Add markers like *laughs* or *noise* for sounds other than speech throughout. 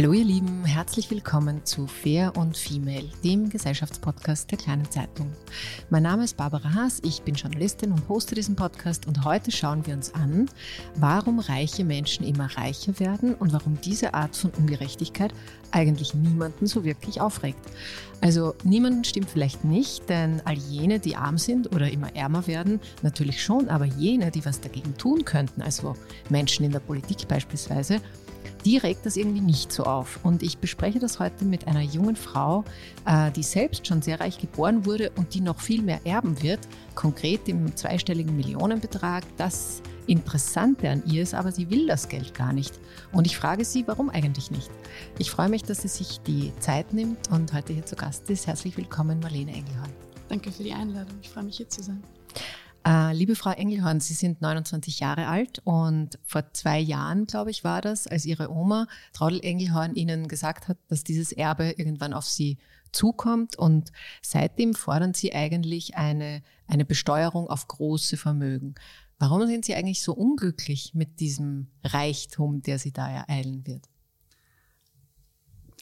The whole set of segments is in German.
Hallo ihr Lieben, herzlich willkommen zu Fair und Female, dem Gesellschaftspodcast der kleinen Zeitung. Mein Name ist Barbara Haas, ich bin Journalistin und hoste diesen Podcast und heute schauen wir uns an, warum reiche Menschen immer reicher werden und warum diese Art von Ungerechtigkeit eigentlich niemanden so wirklich aufregt. Also niemanden stimmt vielleicht nicht, denn all jene, die arm sind oder immer ärmer werden, natürlich schon, aber jene, die was dagegen tun könnten, also Menschen in der Politik beispielsweise, die regt das irgendwie nicht so auf. Und ich bespreche das heute mit einer jungen Frau, äh, die selbst schon sehr reich geboren wurde und die noch viel mehr erben wird, konkret im zweistelligen Millionenbetrag. Das Interessante an ihr ist aber, sie will das Geld gar nicht. Und ich frage sie, warum eigentlich nicht? Ich freue mich, dass sie sich die Zeit nimmt und heute hier zu Gast ist. Herzlich willkommen, Marlene Engelhorn. Danke für die Einladung. Ich freue mich, hier zu sein. Äh, liebe Frau Engelhorn, Sie sind 29 Jahre alt und vor zwei Jahren, glaube ich, war das, als Ihre Oma Traudel Engelhorn Ihnen gesagt hat, dass dieses Erbe irgendwann auf Sie zukommt und seitdem fordern Sie eigentlich eine, eine Besteuerung auf große Vermögen. Warum sind Sie eigentlich so unglücklich mit diesem Reichtum, der Sie da ereilen wird?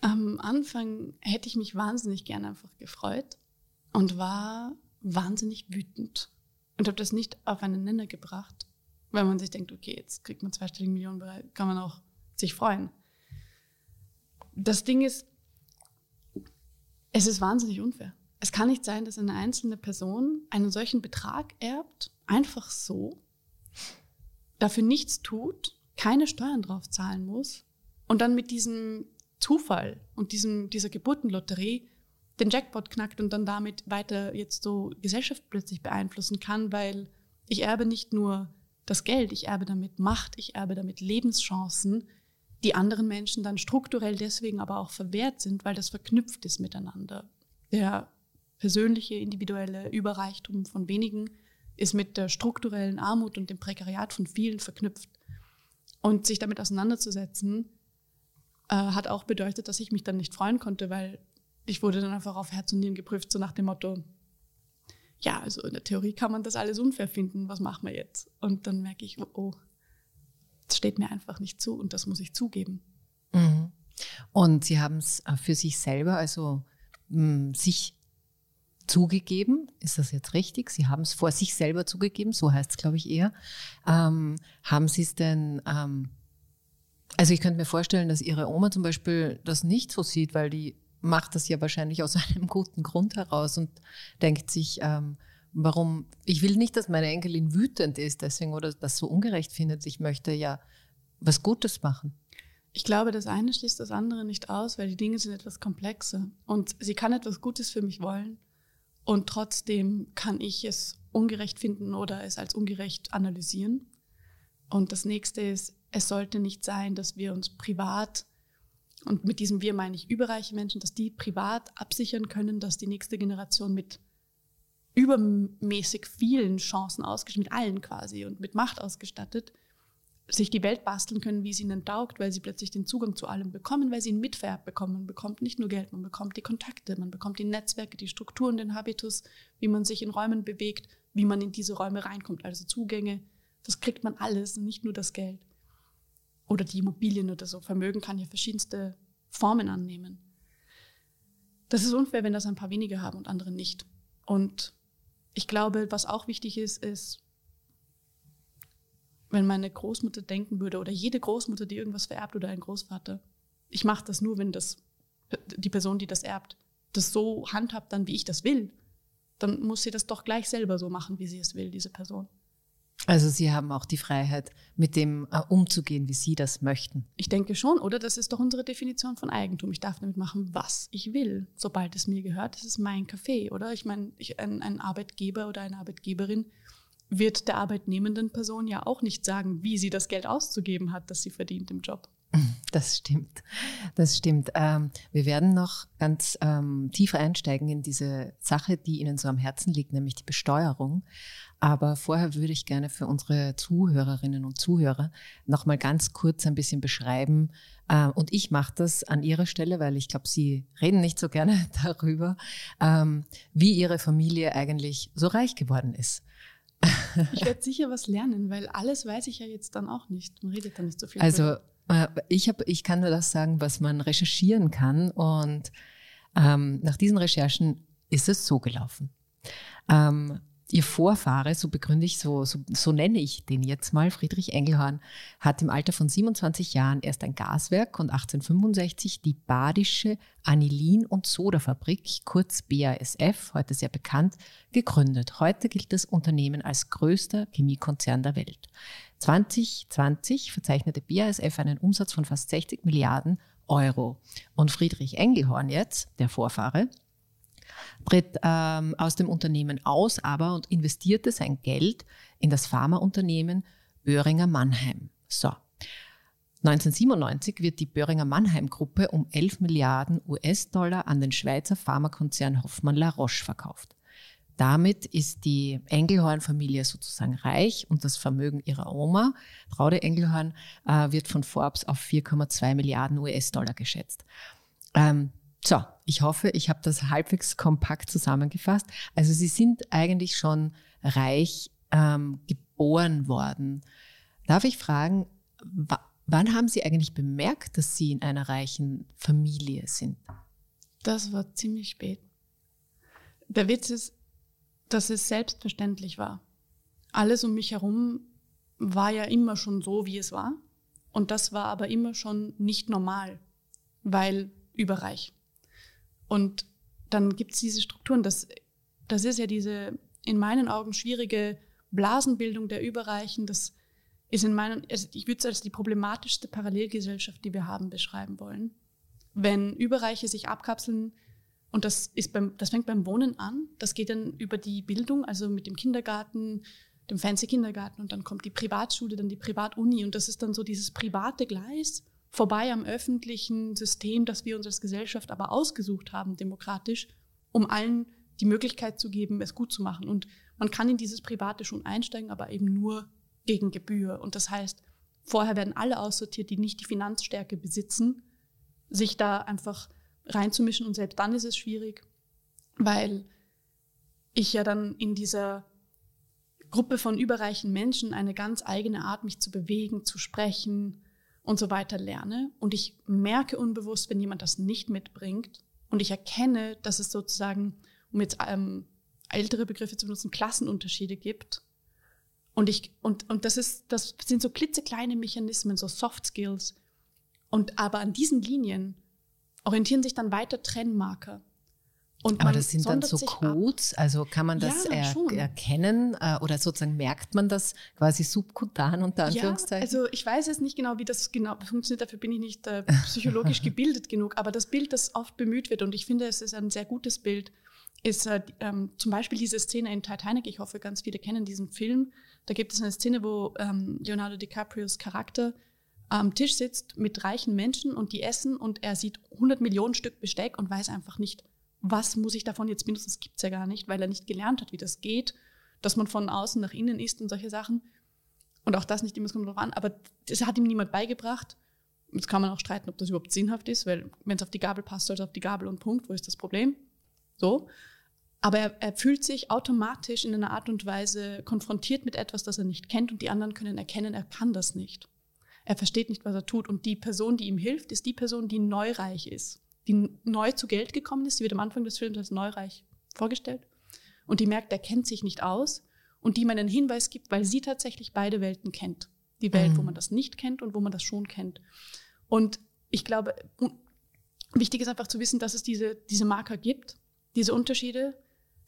Am Anfang hätte ich mich wahnsinnig gern einfach gefreut und war wahnsinnig wütend und habe das nicht auf einen Nenner gebracht, weil man sich denkt, okay, jetzt kriegt man zweistellige Millionen, kann man auch sich freuen. Das Ding ist, es ist wahnsinnig unfair. Es kann nicht sein, dass eine einzelne Person einen solchen Betrag erbt, einfach so, dafür nichts tut, keine Steuern drauf zahlen muss und dann mit diesem Zufall und diesem, dieser Geburtenlotterie den Jackpot knackt und dann damit weiter jetzt so Gesellschaft plötzlich beeinflussen kann, weil ich erbe nicht nur das Geld, ich erbe damit Macht, ich erbe damit Lebenschancen, die anderen Menschen dann strukturell deswegen aber auch verwehrt sind, weil das verknüpft ist miteinander. Der persönliche, individuelle Überreichtum von wenigen ist mit der strukturellen Armut und dem Prekariat von vielen verknüpft. Und sich damit auseinanderzusetzen, äh, hat auch bedeutet, dass ich mich dann nicht freuen konnte, weil ich wurde dann einfach auf Herz und Nieren geprüft, so nach dem Motto, ja, also in der Theorie kann man das alles unfair finden, was machen wir jetzt? Und dann merke ich, oh, oh das steht mir einfach nicht zu und das muss ich zugeben. Mhm. Und Sie haben es äh, für sich selber, also mh, sich zugegeben, ist das jetzt richtig? Sie haben es vor sich selber zugegeben, so heißt es, glaube ich, eher. Ähm, haben Sie es denn, ähm, also ich könnte mir vorstellen, dass Ihre Oma zum Beispiel das nicht so sieht, weil die macht das ja wahrscheinlich aus *laughs* einem guten Grund heraus und denkt sich, ähm, warum, ich will nicht, dass meine Enkelin wütend ist deswegen oder das so ungerecht findet. Ich möchte ja was Gutes machen. Ich glaube, das eine schließt das andere nicht aus, weil die Dinge sind etwas komplexer. Und sie kann etwas Gutes für mich wollen. Und trotzdem kann ich es ungerecht finden oder es als ungerecht analysieren. Und das nächste ist, es sollte nicht sein, dass wir uns privat und mit diesem Wir meine ich überreiche Menschen, dass die privat absichern können, dass die nächste Generation mit übermäßig vielen Chancen ausgestattet, mit allen quasi und mit Macht ausgestattet, sich die Welt basteln können, wie es ihnen taugt, weil sie plötzlich den Zugang zu allem bekommen, weil sie einen Mitvererb bekommen. Man bekommt nicht nur Geld, man bekommt die Kontakte, man bekommt die Netzwerke, die Strukturen, den Habitus, wie man sich in Räumen bewegt, wie man in diese Räume reinkommt, also Zugänge. Das kriegt man alles, nicht nur das Geld. Oder die Immobilien oder so. Vermögen kann ja verschiedenste Formen annehmen. Das ist unfair, wenn das ein paar wenige haben und andere nicht. Und ich glaube, was auch wichtig ist, ist, wenn meine Großmutter denken würde oder jede Großmutter, die irgendwas vererbt oder ein Großvater, ich mache das nur, wenn das die Person, die das erbt, das so handhabt, dann wie ich das will, dann muss sie das doch gleich selber so machen, wie sie es will, diese Person. Also Sie haben auch die Freiheit, mit dem äh, umzugehen, wie Sie das möchten. Ich denke schon, oder? Das ist doch unsere Definition von Eigentum. Ich darf damit machen, was ich will, sobald es mir gehört. Das ist mein Café, oder? Ich meine, ich, ein, ein Arbeitgeber oder eine Arbeitgeberin wird der arbeitnehmenden Person ja auch nicht sagen, wie sie das Geld auszugeben hat, das sie verdient im Job. *laughs* Das stimmt. Das stimmt. Ähm, wir werden noch ganz ähm, tief einsteigen in diese Sache, die Ihnen so am Herzen liegt, nämlich die Besteuerung. Aber vorher würde ich gerne für unsere Zuhörerinnen und Zuhörer noch mal ganz kurz ein bisschen beschreiben. Äh, und ich mache das an Ihrer Stelle, weil ich glaube, Sie reden nicht so gerne *laughs* darüber, ähm, wie Ihre Familie eigentlich so reich geworden ist. Ich werde sicher was lernen, weil alles weiß ich ja jetzt dann auch nicht. Man redet dann nicht so viel. Also äh, ich, hab, ich kann nur das sagen, was man recherchieren kann. Und ähm, nach diesen Recherchen ist es so gelaufen. Ähm, Ihr Vorfahre, so begründe ich, so, so, so nenne ich den jetzt mal, Friedrich Engelhorn, hat im Alter von 27 Jahren erst ein Gaswerk und 1865 die Badische Anilin- und Sodafabrik, kurz BASF, heute sehr bekannt, gegründet. Heute gilt das Unternehmen als größter Chemiekonzern der Welt. 2020 verzeichnete BASF einen Umsatz von fast 60 Milliarden Euro. Und Friedrich Engelhorn jetzt, der Vorfahre, tritt ähm, aus dem Unternehmen aus, aber und investierte sein Geld in das Pharmaunternehmen Böhringer Mannheim. So. 1997 wird die Böhringer Mannheim Gruppe um 11 Milliarden US-Dollar an den Schweizer Pharmakonzern Hoffmann La Roche verkauft. Damit ist die Engelhorn-Familie sozusagen reich und das Vermögen ihrer Oma, Traude Engelhorn, äh, wird von Forbes auf 4,2 Milliarden US-Dollar geschätzt. Ähm, so, ich hoffe, ich habe das halbwegs kompakt zusammengefasst. Also Sie sind eigentlich schon reich ähm, geboren worden. Darf ich fragen, wann haben Sie eigentlich bemerkt, dass Sie in einer reichen Familie sind? Das war ziemlich spät. Der Witz ist, dass es selbstverständlich war. Alles um mich herum war ja immer schon so, wie es war. Und das war aber immer schon nicht normal, weil überreich. Und dann gibt es diese Strukturen. Das, das ist ja diese in meinen Augen schwierige Blasenbildung der Überreichen. Das ist in meinen, also ich würde es als die problematischste Parallelgesellschaft, die wir haben, beschreiben wollen. Wenn Überreiche sich abkapseln, und das, ist beim, das fängt beim Wohnen an, das geht dann über die Bildung, also mit dem Kindergarten, dem Fancy Kindergarten und dann kommt die Privatschule, dann die Privatuni und das ist dann so dieses private Gleis vorbei am öffentlichen System, das wir uns als Gesellschaft aber ausgesucht haben, demokratisch, um allen die Möglichkeit zu geben, es gut zu machen. Und man kann in dieses Private schon einsteigen, aber eben nur gegen Gebühr. Und das heißt, vorher werden alle aussortiert, die nicht die Finanzstärke besitzen, sich da einfach reinzumischen. Und selbst dann ist es schwierig, weil ich ja dann in dieser Gruppe von überreichen Menschen eine ganz eigene Art, mich zu bewegen, zu sprechen, und so weiter lerne. Und ich merke unbewusst, wenn jemand das nicht mitbringt und ich erkenne, dass es sozusagen, um jetzt ähm, ältere Begriffe zu benutzen, Klassenunterschiede gibt. Und ich, und, und das ist, das sind so klitzekleine Mechanismen, so Soft Skills. Und aber an diesen Linien orientieren sich dann weiter Trennmarker. Und Aber das sind dann so Codes, also kann man das ja, er erkennen äh, oder sozusagen merkt man das quasi subkutan unter Anführungszeichen? Ja, also ich weiß jetzt nicht genau, wie das genau funktioniert, dafür bin ich nicht äh, *laughs* psychologisch gebildet genug, aber das Bild, das oft bemüht wird und ich finde, es ist ein sehr gutes Bild, ist äh, ähm, zum Beispiel diese Szene in Titanic, ich hoffe, ganz viele kennen diesen Film, da gibt es eine Szene, wo ähm, Leonardo DiCaprios Charakter am Tisch sitzt mit reichen Menschen und die essen und er sieht 100 Millionen Stück Besteck und weiß einfach nicht, was muss ich davon jetzt mindestens, das gibt es ja gar nicht, weil er nicht gelernt hat, wie das geht, dass man von außen nach innen isst und solche Sachen. Und auch das nicht immer, es kommt drauf an, aber das hat ihm niemand beigebracht. Jetzt kann man auch streiten, ob das überhaupt sinnhaft ist, weil wenn es auf die Gabel passt, soll es auf die Gabel und Punkt. Wo ist das Problem? So. Aber er, er, fühlt sich automatisch in einer Art und Weise konfrontiert mit etwas, das er nicht kennt und die anderen können erkennen, er kann das nicht. Er versteht nicht, was er tut. Und die Person, die ihm hilft, ist die Person, die neureich ist, die neu zu Geld gekommen ist. Sie wird am Anfang des Films als neureich vorgestellt. Und die merkt, er kennt sich nicht aus und die ihm einen Hinweis gibt, weil sie tatsächlich beide Welten kennt. Die Welt, mhm. wo man das nicht kennt und wo man das schon kennt. Und ich glaube, wichtig ist einfach zu wissen, dass es diese, diese Marker gibt, diese Unterschiede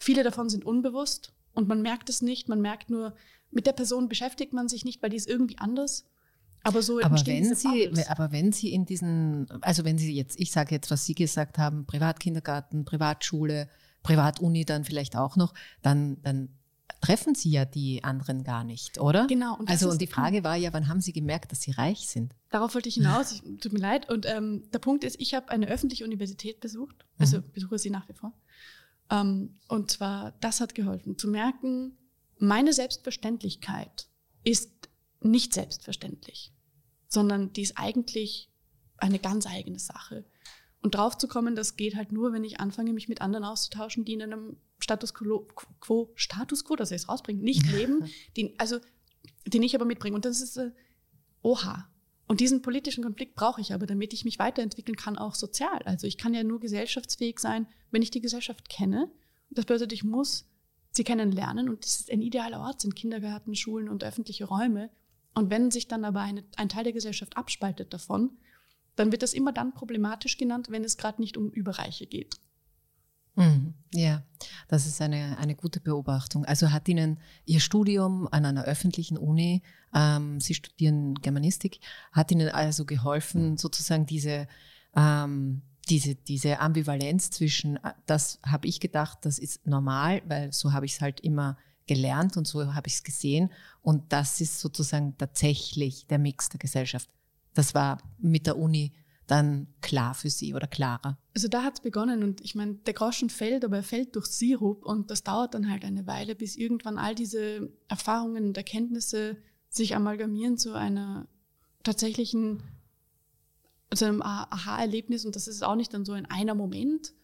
Viele davon sind unbewusst und man merkt es nicht. Man merkt nur, mit der Person beschäftigt man sich nicht, weil die ist irgendwie anders. Aber so aber wenn Sie, aber wenn Sie in diesen, also wenn Sie jetzt, ich sage jetzt, was Sie gesagt haben, Privatkindergarten, Privatschule, Privatuni dann vielleicht auch noch, dann, dann treffen Sie ja die anderen gar nicht, oder? Genau. Und also und die Frage war ja, wann haben Sie gemerkt, dass Sie reich sind? Darauf wollte ich hinaus. Ich, tut mir leid. Und ähm, der Punkt ist, ich habe eine öffentliche Universität besucht, also mhm. besuche sie nach wie vor. Ähm, und zwar, das hat geholfen, zu merken, meine Selbstverständlichkeit ist nicht selbstverständlich, sondern die ist eigentlich eine ganz eigene Sache. Und drauf zu kommen, das geht halt nur, wenn ich anfange, mich mit anderen auszutauschen, die in einem Status quo, Status quo, dass ich es rausbringe, nicht *laughs* leben, den, also, den ich aber mitbringe. Und das ist, äh, oha, und diesen politischen Konflikt brauche ich aber, damit ich mich weiterentwickeln kann, auch sozial. Also ich kann ja nur gesellschaftsfähig sein, wenn ich die Gesellschaft kenne. Das bedeutet, ich muss sie kennenlernen und das ist ein idealer Ort, sind Kindergärten, Schulen und öffentliche Räume. Und wenn sich dann aber eine, ein Teil der Gesellschaft abspaltet davon, dann wird das immer dann problematisch genannt, wenn es gerade nicht um Überreiche geht. Mhm. Ja, das ist eine, eine gute Beobachtung. Also hat Ihnen Ihr Studium an einer öffentlichen Uni, ähm, Sie studieren Germanistik, hat Ihnen also geholfen, sozusagen diese, ähm, diese, diese Ambivalenz zwischen, äh, das habe ich gedacht, das ist normal, weil so habe ich es halt immer gelernt und so habe ich es gesehen. Und das ist sozusagen tatsächlich der Mix der Gesellschaft. Das war mit der Uni dann klar für Sie oder klarer? Also da hat es begonnen und ich meine, der Groschen fällt, aber er fällt durch Sirup und das dauert dann halt eine Weile, bis irgendwann all diese Erfahrungen und Erkenntnisse sich amalgamieren zu einer tatsächlichen, zu einem Aha-Erlebnis und das ist auch nicht dann so in einer Moment.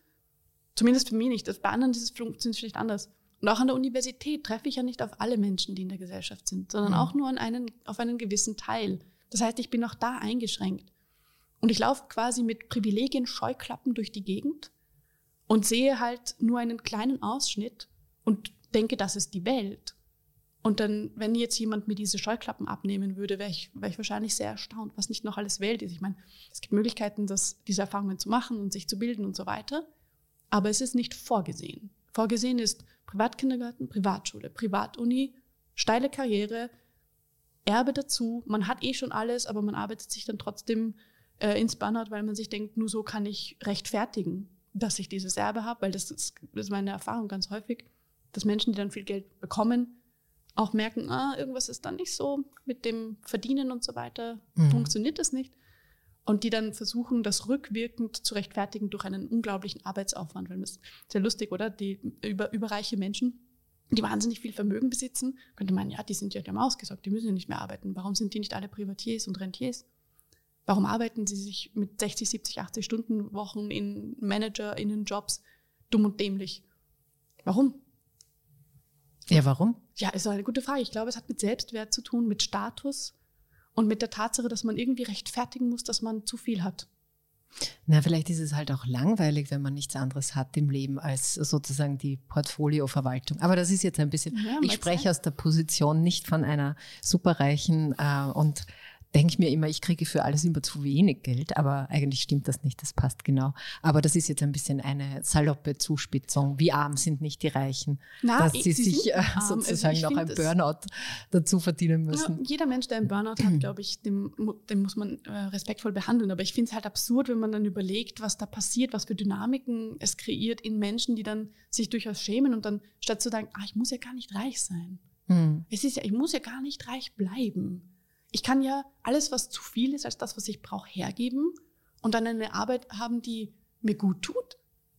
Zumindest für mich nicht. Bei anderen ist es vielleicht anders. Und auch an der Universität treffe ich ja nicht auf alle Menschen, die in der Gesellschaft sind, sondern mhm. auch nur an einen, auf einen gewissen Teil. Das heißt, ich bin auch da eingeschränkt. Und ich laufe quasi mit Privilegien Scheuklappen durch die Gegend und sehe halt nur einen kleinen Ausschnitt und denke, das ist die Welt. Und dann, wenn jetzt jemand mir diese Scheuklappen abnehmen würde, wäre ich, wär ich wahrscheinlich sehr erstaunt, was nicht noch alles Welt ist. Ich meine, es gibt Möglichkeiten, das, diese Erfahrungen zu machen und sich zu bilden und so weiter. Aber es ist nicht vorgesehen. Vorgesehen ist Privatkindergarten, Privatschule, Privatuni, steile Karriere, Erbe dazu. Man hat eh schon alles, aber man arbeitet sich dann trotzdem äh, ins Burnout, weil man sich denkt, nur so kann ich rechtfertigen, dass ich dieses Erbe habe, weil das ist, das ist meine Erfahrung ganz häufig, dass Menschen, die dann viel Geld bekommen, auch merken, ah, irgendwas ist dann nicht so mit dem Verdienen und so weiter, mhm. funktioniert das nicht. Und die dann versuchen, das rückwirkend zu rechtfertigen durch einen unglaublichen Arbeitsaufwand. Weil das ist sehr lustig, oder? Die über, überreiche Menschen, die wahnsinnig viel Vermögen besitzen, könnte man, ja, die sind ja, die haben ausgesorgt, die müssen ja nicht mehr arbeiten. Warum sind die nicht alle Privatiers und Rentiers? Warum arbeiten sie sich mit 60, 70, 80 Stunden Wochen in ManagerInnen-Jobs dumm und dämlich? Warum? Ja, warum? Ja, ist eine gute Frage. Ich glaube, es hat mit Selbstwert zu tun, mit Status und mit der Tatsache, dass man irgendwie rechtfertigen muss, dass man zu viel hat. Na, vielleicht ist es halt auch langweilig, wenn man nichts anderes hat im Leben als sozusagen die Portfolioverwaltung. Aber das ist jetzt ein bisschen, ja, ich spreche sein. aus der Position nicht von einer superreichen äh, und denke ich mir immer, ich kriege für alles immer zu wenig Geld, aber eigentlich stimmt das nicht, das passt genau. Aber das ist jetzt ein bisschen eine saloppe Zuspitzung. Wie arm sind nicht die Reichen, Na, dass sie, sie sich äh, also sozusagen also noch ein Burnout dazu verdienen müssen. Ja, jeder Mensch, der einen Burnout hat, glaube ich, dem, dem, muss man äh, respektvoll behandeln. Aber ich finde es halt absurd, wenn man dann überlegt, was da passiert, was für Dynamiken es kreiert in Menschen, die dann sich durchaus schämen und dann statt zu sagen, ah, ich muss ja gar nicht reich sein. Hm. Es ist ja, ich muss ja gar nicht reich bleiben ich kann ja alles, was zu viel ist als das, was ich brauche, hergeben und dann eine Arbeit haben, die mir gut tut.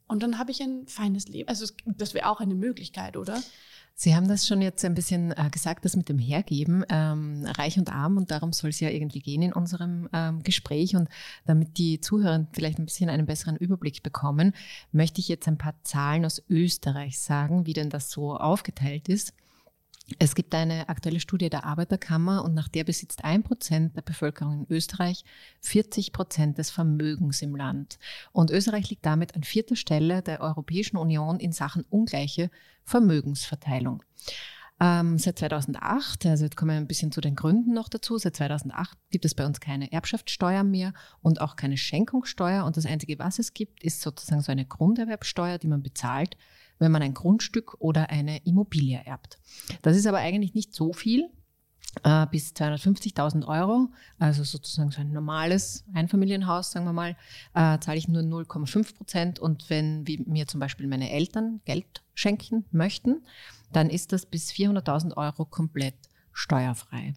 Und dann habe ich ein feines Leben. Also das wäre auch eine Möglichkeit, oder? Sie haben das schon jetzt ein bisschen äh, gesagt, das mit dem Hergeben, ähm, reich und arm, und darum soll es ja irgendwie gehen in unserem ähm, Gespräch. Und damit die Zuhörer vielleicht ein bisschen einen besseren Überblick bekommen, möchte ich jetzt ein paar Zahlen aus Österreich sagen, wie denn das so aufgeteilt ist. Es gibt eine aktuelle Studie der Arbeiterkammer und nach der besitzt ein Prozent der Bevölkerung in Österreich 40 Prozent des Vermögens im Land. Und Österreich liegt damit an vierter Stelle der Europäischen Union in Sachen ungleiche Vermögensverteilung. Ähm, seit 2008, also jetzt kommen wir ein bisschen zu den Gründen noch dazu, seit 2008 gibt es bei uns keine Erbschaftssteuer mehr und auch keine Schenkungssteuer. Und das Einzige, was es gibt, ist sozusagen so eine Grunderwerbsteuer, die man bezahlt, wenn man ein Grundstück oder eine Immobilie erbt. Das ist aber eigentlich nicht so viel. Äh, bis 250.000 Euro, also sozusagen so ein normales Einfamilienhaus, sagen wir mal, äh, zahle ich nur 0,5 Prozent. Und wenn mir zum Beispiel meine Eltern Geld schenken möchten, dann ist das bis 400.000 Euro komplett steuerfrei.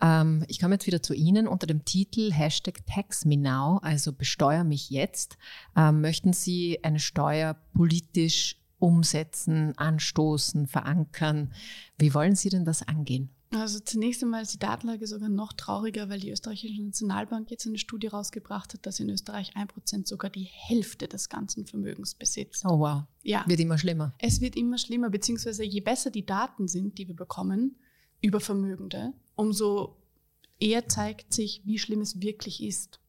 Ähm, ich komme jetzt wieder zu Ihnen unter dem Titel Hashtag TaxMeNow, also besteuer mich jetzt. Ähm, möchten Sie eine Steuer politisch umsetzen, anstoßen, verankern. Wie wollen Sie denn das angehen? Also zunächst einmal ist die Datenlage sogar noch trauriger, weil die österreichische Nationalbank jetzt eine Studie rausgebracht hat, dass in Österreich ein Prozent sogar die Hälfte des ganzen Vermögens besitzt. Oh wow. Ja. Wird immer schlimmer. Es wird immer schlimmer, beziehungsweise je besser die Daten sind, die wir bekommen über Vermögende, umso eher zeigt sich, wie schlimm es wirklich ist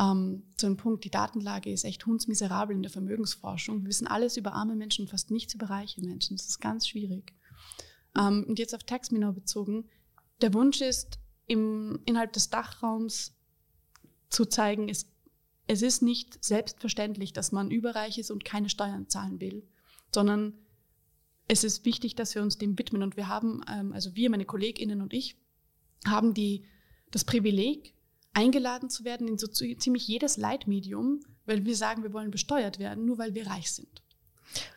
ähm, zu einem Punkt, die Datenlage ist echt hundsmiserabel in der Vermögensforschung. Wir wissen alles über arme Menschen, fast nichts über reiche Menschen. Das ist ganz schwierig. Ähm, und jetzt auf Taxminor bezogen. Der Wunsch ist, im, innerhalb des Dachraums zu zeigen, es, es ist nicht selbstverständlich, dass man überreich ist und keine Steuern zahlen will, sondern es ist wichtig, dass wir uns dem widmen. Und wir haben, ähm, also wir, meine KollegInnen und ich, haben die, das Privileg, eingeladen zu werden in so ziemlich jedes Leitmedium, weil wir sagen, wir wollen besteuert werden, nur weil wir reich sind.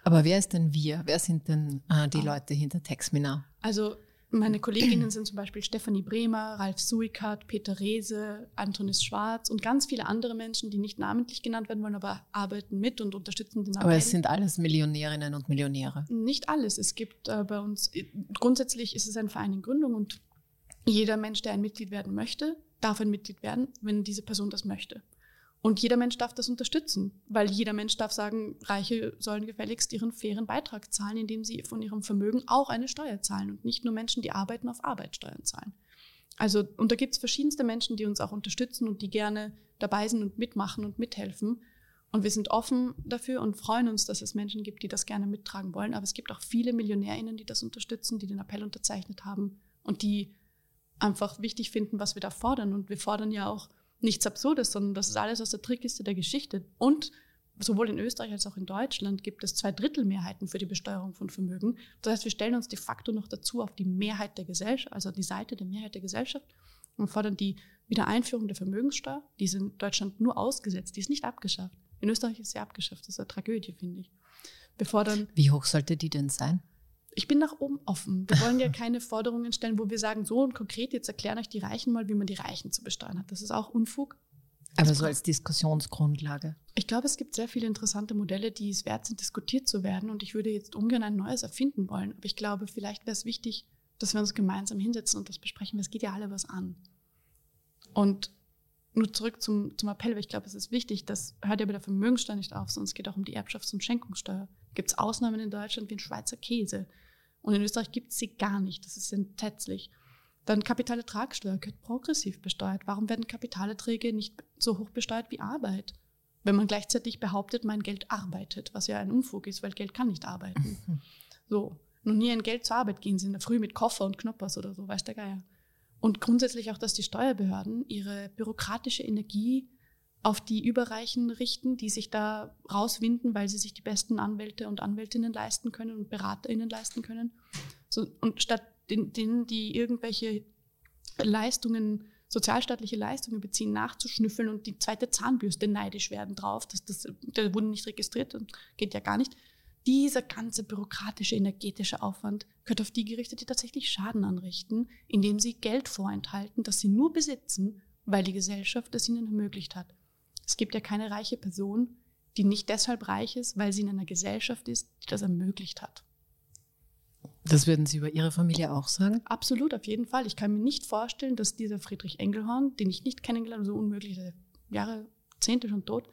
Aber wer ist denn wir? Wer sind denn äh, die ah. Leute hinter Texmina? Also meine Kolleginnen sind zum Beispiel Stefanie Bremer, Ralf Suikert, Peter Rehse, Antonis Schwarz und ganz viele andere Menschen, die nicht namentlich genannt werden wollen, aber arbeiten mit und unterstützen den Appell. Aber es sind alles Millionärinnen und Millionäre. Nicht alles. Es gibt äh, bei uns, grundsätzlich ist es ein Verein in Gründung und jeder Mensch, der ein Mitglied werden möchte, darf ein Mitglied werden, wenn diese Person das möchte. Und jeder Mensch darf das unterstützen, weil jeder Mensch darf sagen, Reiche sollen gefälligst ihren fairen Beitrag zahlen, indem sie von ihrem Vermögen auch eine Steuer zahlen und nicht nur Menschen, die arbeiten, auf Arbeitssteuern zahlen. Also, und da gibt es verschiedenste Menschen, die uns auch unterstützen und die gerne dabei sind und mitmachen und mithelfen. Und wir sind offen dafür und freuen uns, dass es Menschen gibt, die das gerne mittragen wollen. Aber es gibt auch viele MillionärInnen, die das unterstützen, die den Appell unterzeichnet haben und die einfach wichtig finden, was wir da fordern. Und wir fordern ja auch nichts Absurdes, sondern das ist alles aus der Trickkiste der Geschichte. Und sowohl in Österreich als auch in Deutschland gibt es zwei Drittel Mehrheiten für die Besteuerung von Vermögen. Das heißt, wir stellen uns de facto noch dazu auf die Mehrheit der Gesellschaft, also die Seite der Mehrheit der Gesellschaft und fordern die Wiedereinführung der Vermögenssteuer. Die ist in Deutschland nur ausgesetzt, die ist nicht abgeschafft. In Österreich ist sie abgeschafft. Das ist eine Tragödie, finde ich. Wir fordern. Wie hoch sollte die denn sein? Ich bin nach oben offen. Wir wollen ja keine Forderungen stellen, wo wir sagen, so und konkret, jetzt erklären euch die Reichen mal, wie man die Reichen zu besteuern hat. Das ist auch Unfug. Aber so als Diskussionsgrundlage. Ich glaube, es gibt sehr viele interessante Modelle, die es wert sind, diskutiert zu werden. Und ich würde jetzt ungern ein neues erfinden wollen. Aber ich glaube, vielleicht wäre es wichtig, dass wir uns gemeinsam hinsetzen und das besprechen. Es geht ja alle was an. Und nur zurück zum, zum Appell, weil ich glaube, es ist wichtig, das hört ja bei der Vermögenssteuer nicht auf, sondern es geht auch um die Erbschafts- und Schenkungssteuer. Gibt es Ausnahmen in Deutschland wie ein Schweizer Käse? Und in Österreich gibt es sie gar nicht. Das ist entsetzlich. Dann Kapitalertragssteuer gehört progressiv besteuert. Warum werden Kapitalerträge nicht so hoch besteuert wie Arbeit? Wenn man gleichzeitig behauptet, mein Geld arbeitet, was ja ein Unfug ist, weil Geld kann nicht arbeiten. Mhm. *laughs* So. Noch nie ein Geld zur Arbeit gehen sie in der Früh mit Koffer und Knoppers oder so, weiß der Geier. Und grundsätzlich auch, dass die Steuerbehörden ihre bürokratische Energie auf die Überreichen richten, die sich da rauswinden, weil sie sich die besten Anwälte und Anwältinnen leisten können und BeraterInnen leisten können. So, und statt denen, die irgendwelche Leistungen, sozialstaatliche Leistungen beziehen, nachzuschnüffeln und die zweite Zahnbürste neidisch werden drauf, dass das, der wurde nicht registriert und geht ja gar nicht. Dieser ganze bürokratische, energetische Aufwand gehört auf die gerichtet, die tatsächlich Schaden anrichten, indem sie Geld vorenthalten, das sie nur besitzen, weil die Gesellschaft es ihnen ermöglicht hat. Es gibt ja keine reiche Person, die nicht deshalb reich ist, weil sie in einer Gesellschaft ist, die das ermöglicht hat. Das würden Sie über Ihre Familie auch sagen? Absolut, auf jeden Fall. Ich kann mir nicht vorstellen, dass dieser Friedrich Engelhorn, den ich nicht kennengelernt habe, so unmöglich, Jahre, Jahrzehnte schon tot,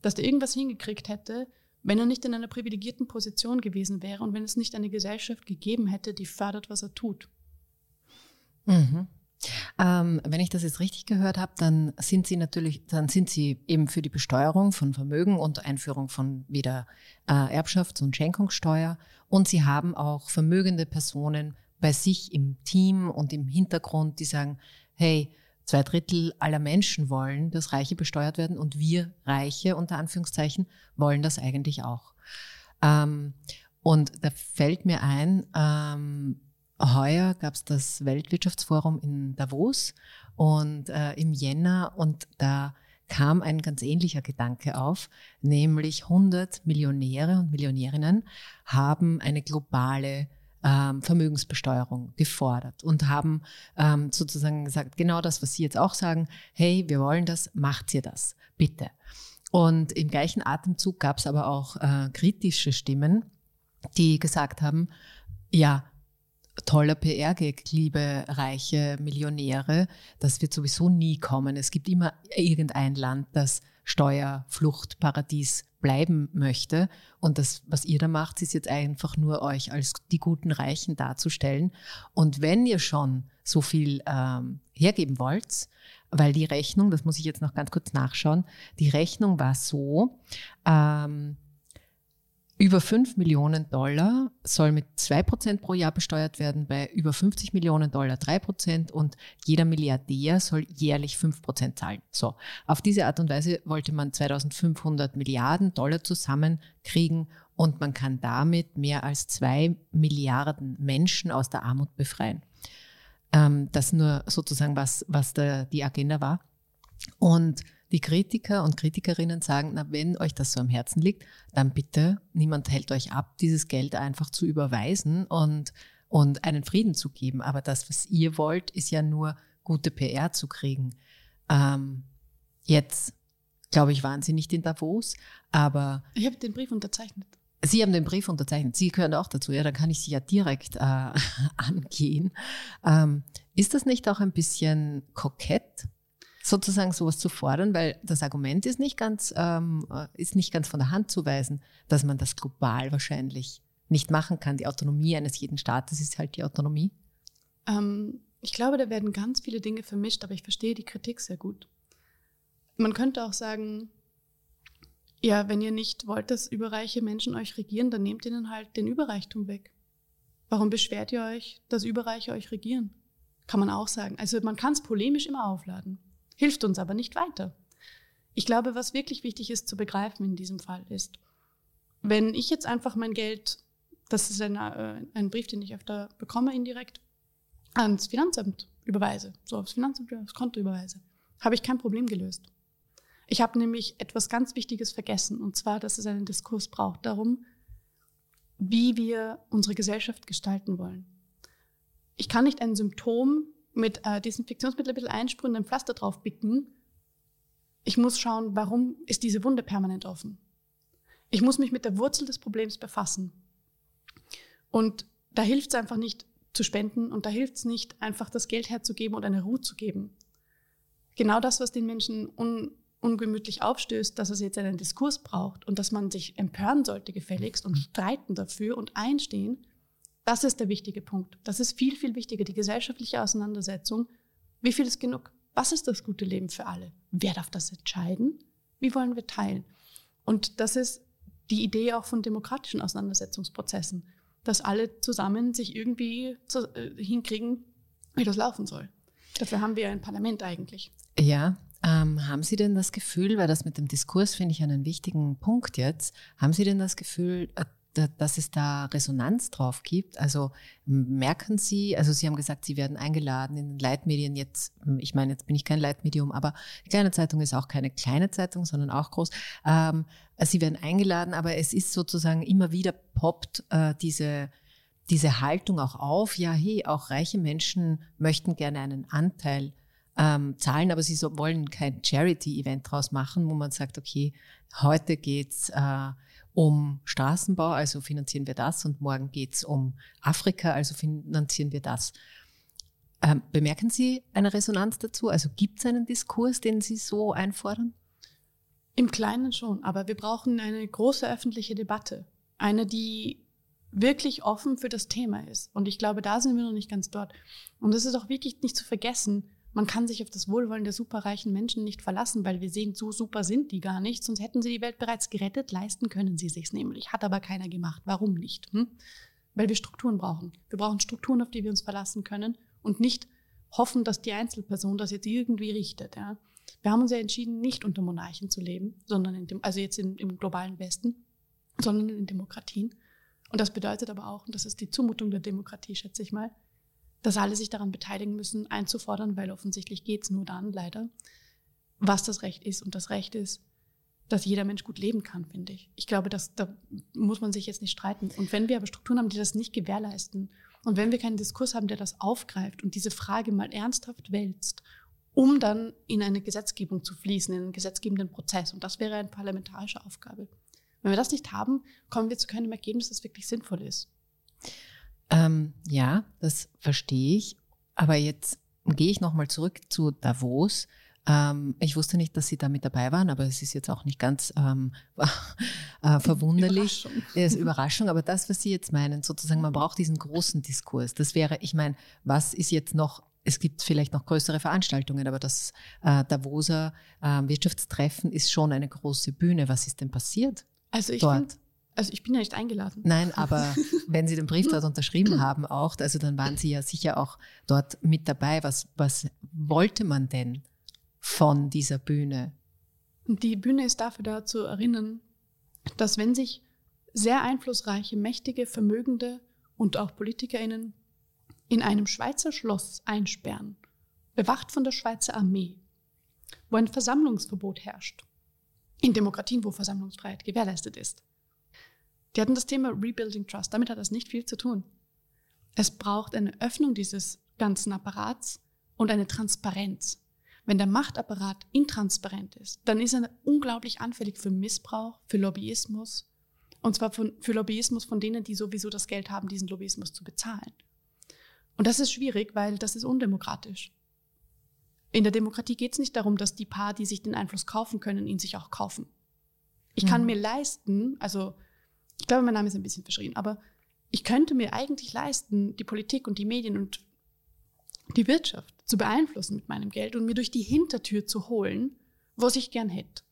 dass der irgendwas hingekriegt hätte, wenn er nicht in einer privilegierten Position gewesen wäre und wenn es nicht eine Gesellschaft gegeben hätte, die fördert, was er tut. Mhm. Ähm, wenn ich das jetzt richtig gehört habe, dann sind Sie natürlich, dann sind Sie eben für die Besteuerung von Vermögen und Einführung von wieder äh, Erbschafts- und Schenkungssteuer und Sie haben auch vermögende Personen bei sich im Team und im Hintergrund, die sagen, hey, zwei Drittel aller Menschen wollen, dass Reiche besteuert werden und wir Reiche unter Anführungszeichen wollen das eigentlich auch. Ähm, und da fällt mir ein, ähm, Heuer gab es das Weltwirtschaftsforum in Davos und äh, im Jänner und da kam ein ganz ähnlicher Gedanke auf, nämlich 100 Millionäre und Millionärinnen haben eine globale ähm, Vermögensbesteuerung gefordert und haben ähm, sozusagen gesagt, genau das, was Sie jetzt auch sagen, hey, wir wollen das, macht ihr das, bitte. Und im gleichen Atemzug gab es aber auch äh, kritische Stimmen, die gesagt haben, ja, toller PR-Gag, liebe reiche Millionäre. Das wird sowieso nie kommen. Es gibt immer irgendein Land, das Steuerfluchtparadies bleiben möchte. Und das, was ihr da macht, ist jetzt einfach nur euch als die guten Reichen darzustellen. Und wenn ihr schon so viel ähm, hergeben wollt, weil die Rechnung, das muss ich jetzt noch ganz kurz nachschauen, die Rechnung war so, ähm, über 5 Millionen Dollar soll mit 2% pro Jahr besteuert werden, bei über 50 Millionen Dollar 3% und jeder Milliardär soll jährlich 5% zahlen. So, auf diese Art und Weise wollte man 2500 Milliarden Dollar zusammenkriegen und man kann damit mehr als 2 Milliarden Menschen aus der Armut befreien. Ähm, das nur sozusagen, was, was da die Agenda war. Und die Kritiker und Kritikerinnen sagen, na, wenn euch das so am Herzen liegt, dann bitte, niemand hält euch ab, dieses Geld einfach zu überweisen und, und einen Frieden zu geben. Aber das, was ihr wollt, ist ja nur gute PR zu kriegen. Ähm, jetzt, glaube ich, waren Sie nicht in Davos, aber. Ich habe den Brief unterzeichnet. Sie haben den Brief unterzeichnet. Sie gehören auch dazu. Ja, dann kann ich Sie ja direkt äh, *laughs* angehen. Ähm, ist das nicht auch ein bisschen kokett? Sozusagen sowas zu fordern, weil das Argument ist nicht ganz, ähm, äh, ist nicht ganz von der Hand zu weisen, dass man das global wahrscheinlich nicht machen kann. Die Autonomie eines jeden Staates ist halt die Autonomie. Ähm, ich glaube, da werden ganz viele Dinge vermischt, aber ich verstehe die Kritik sehr gut. Man könnte auch sagen, ja, wenn ihr nicht wollt, dass überreiche Menschen euch regieren, dann nehmt ihnen halt den Überreichtum weg. Warum beschwert ihr euch, dass Überreiche euch regieren? Kann man auch sagen. Also man kann es polemisch immer aufladen hilft uns aber nicht weiter. Ich glaube, was wirklich wichtig ist zu begreifen in diesem Fall ist, wenn ich jetzt einfach mein Geld, das ist ein, äh, ein Brief, den ich öfter bekomme indirekt, ans Finanzamt überweise, so aufs Finanzamt, aufs Konto überweise, habe ich kein Problem gelöst. Ich habe nämlich etwas ganz Wichtiges vergessen, und zwar, dass es einen Diskurs braucht darum, wie wir unsere Gesellschaft gestalten wollen. Ich kann nicht ein Symptom mit äh, Desinfektionsmittel ein bisschen einsprühen, ein Pflaster drauf bicken. Ich muss schauen, warum ist diese Wunde permanent offen. Ich muss mich mit der Wurzel des Problems befassen. Und da hilft es einfach nicht zu spenden und da hilft es nicht, einfach das Geld herzugeben und eine Ruhe zu geben. Genau das, was den Menschen un ungemütlich aufstößt, dass es jetzt einen Diskurs braucht und dass man sich empören sollte gefälligst und streiten dafür und einstehen, das ist der wichtige Punkt. Das ist viel, viel wichtiger, die gesellschaftliche Auseinandersetzung. Wie viel ist genug? Was ist das gute Leben für alle? Wer darf das entscheiden? Wie wollen wir teilen? Und das ist die Idee auch von demokratischen Auseinandersetzungsprozessen, dass alle zusammen sich irgendwie zu, äh, hinkriegen, wie das laufen soll. Dafür haben wir ein Parlament eigentlich. Ja, ähm, haben Sie denn das Gefühl, weil das mit dem Diskurs finde ich einen wichtigen Punkt jetzt, haben Sie denn das Gefühl, äh, dass es da Resonanz drauf gibt. Also merken Sie, also Sie haben gesagt, Sie werden eingeladen in den Leitmedien jetzt, ich meine, jetzt bin ich kein Leitmedium, aber die kleine Zeitung ist auch keine kleine Zeitung, sondern auch groß. Ähm, Sie werden eingeladen, aber es ist sozusagen immer wieder poppt äh, diese, diese Haltung auch auf, ja, hey, auch reiche Menschen möchten gerne einen Anteil ähm, zahlen, aber sie so, wollen kein Charity-Event draus machen, wo man sagt, okay, heute geht's äh, um Straßenbau, also finanzieren wir das, und morgen geht es um Afrika, also finanzieren wir das. Ähm, bemerken Sie eine Resonanz dazu? Also gibt es einen Diskurs, den Sie so einfordern? Im Kleinen schon, aber wir brauchen eine große öffentliche Debatte. Eine, die wirklich offen für das Thema ist. Und ich glaube, da sind wir noch nicht ganz dort. Und es ist auch wirklich nicht zu vergessen, man kann sich auf das Wohlwollen der superreichen Menschen nicht verlassen, weil wir sehen, so super sind die gar nicht, sonst hätten sie die Welt bereits gerettet, leisten können sie sich's nämlich. Hat aber keiner gemacht. Warum nicht? Hm? Weil wir Strukturen brauchen. Wir brauchen Strukturen, auf die wir uns verlassen können und nicht hoffen, dass die Einzelperson das jetzt irgendwie richtet. Ja? Wir haben uns ja entschieden, nicht unter Monarchen zu leben, sondern in dem, also jetzt in, im globalen Westen, sondern in Demokratien. Und das bedeutet aber auch, und das ist die Zumutung der Demokratie, schätze ich mal, dass alle sich daran beteiligen müssen, einzufordern, weil offensichtlich geht es nur dann, leider, was das Recht ist. Und das Recht ist, dass jeder Mensch gut leben kann, finde ich. Ich glaube, dass, da muss man sich jetzt nicht streiten. Und wenn wir aber Strukturen haben, die das nicht gewährleisten, und wenn wir keinen Diskurs haben, der das aufgreift und diese Frage mal ernsthaft wälzt, um dann in eine Gesetzgebung zu fließen, in einen gesetzgebenden Prozess, und das wäre eine parlamentarische Aufgabe. Wenn wir das nicht haben, kommen wir zu keinem Ergebnis, das wirklich sinnvoll ist. Ähm, ja, das verstehe ich. Aber jetzt gehe ich nochmal zurück zu Davos. Ähm, ich wusste nicht, dass Sie da mit dabei waren, aber es ist jetzt auch nicht ganz ähm, *laughs* äh, verwunderlich. Überraschung. Es ist Überraschung. Aber das, was Sie jetzt meinen, sozusagen, man braucht diesen großen Diskurs. Das wäre, ich meine, was ist jetzt noch es gibt vielleicht noch größere Veranstaltungen, aber das äh, Davoser äh, Wirtschaftstreffen ist schon eine große Bühne. Was ist denn passiert? Also ich dort? Also ich bin ja nicht eingeladen. Nein, aber *laughs* wenn Sie den Brief dort unterschrieben haben auch, also dann waren Sie ja sicher auch dort mit dabei. Was, was wollte man denn von dieser Bühne? Die Bühne ist dafür da zu erinnern, dass wenn sich sehr einflussreiche, mächtige, vermögende und auch PolitikerInnen in einem Schweizer Schloss einsperren, bewacht von der Schweizer Armee, wo ein Versammlungsverbot herrscht, in Demokratien, wo Versammlungsfreiheit gewährleistet ist, die hatten das Thema Rebuilding Trust. Damit hat das nicht viel zu tun. Es braucht eine Öffnung dieses ganzen Apparats und eine Transparenz. Wenn der Machtapparat intransparent ist, dann ist er unglaublich anfällig für Missbrauch, für Lobbyismus. Und zwar von, für Lobbyismus von denen, die sowieso das Geld haben, diesen Lobbyismus zu bezahlen. Und das ist schwierig, weil das ist undemokratisch. In der Demokratie geht es nicht darum, dass die paar, die sich den Einfluss kaufen können, ihn sich auch kaufen. Ich kann mhm. mir leisten, also ich glaube, mein Name ist ein bisschen verschrien, aber ich könnte mir eigentlich leisten, die Politik und die Medien und die Wirtschaft zu beeinflussen mit meinem Geld und mir durch die Hintertür zu holen, was ich gern hätte.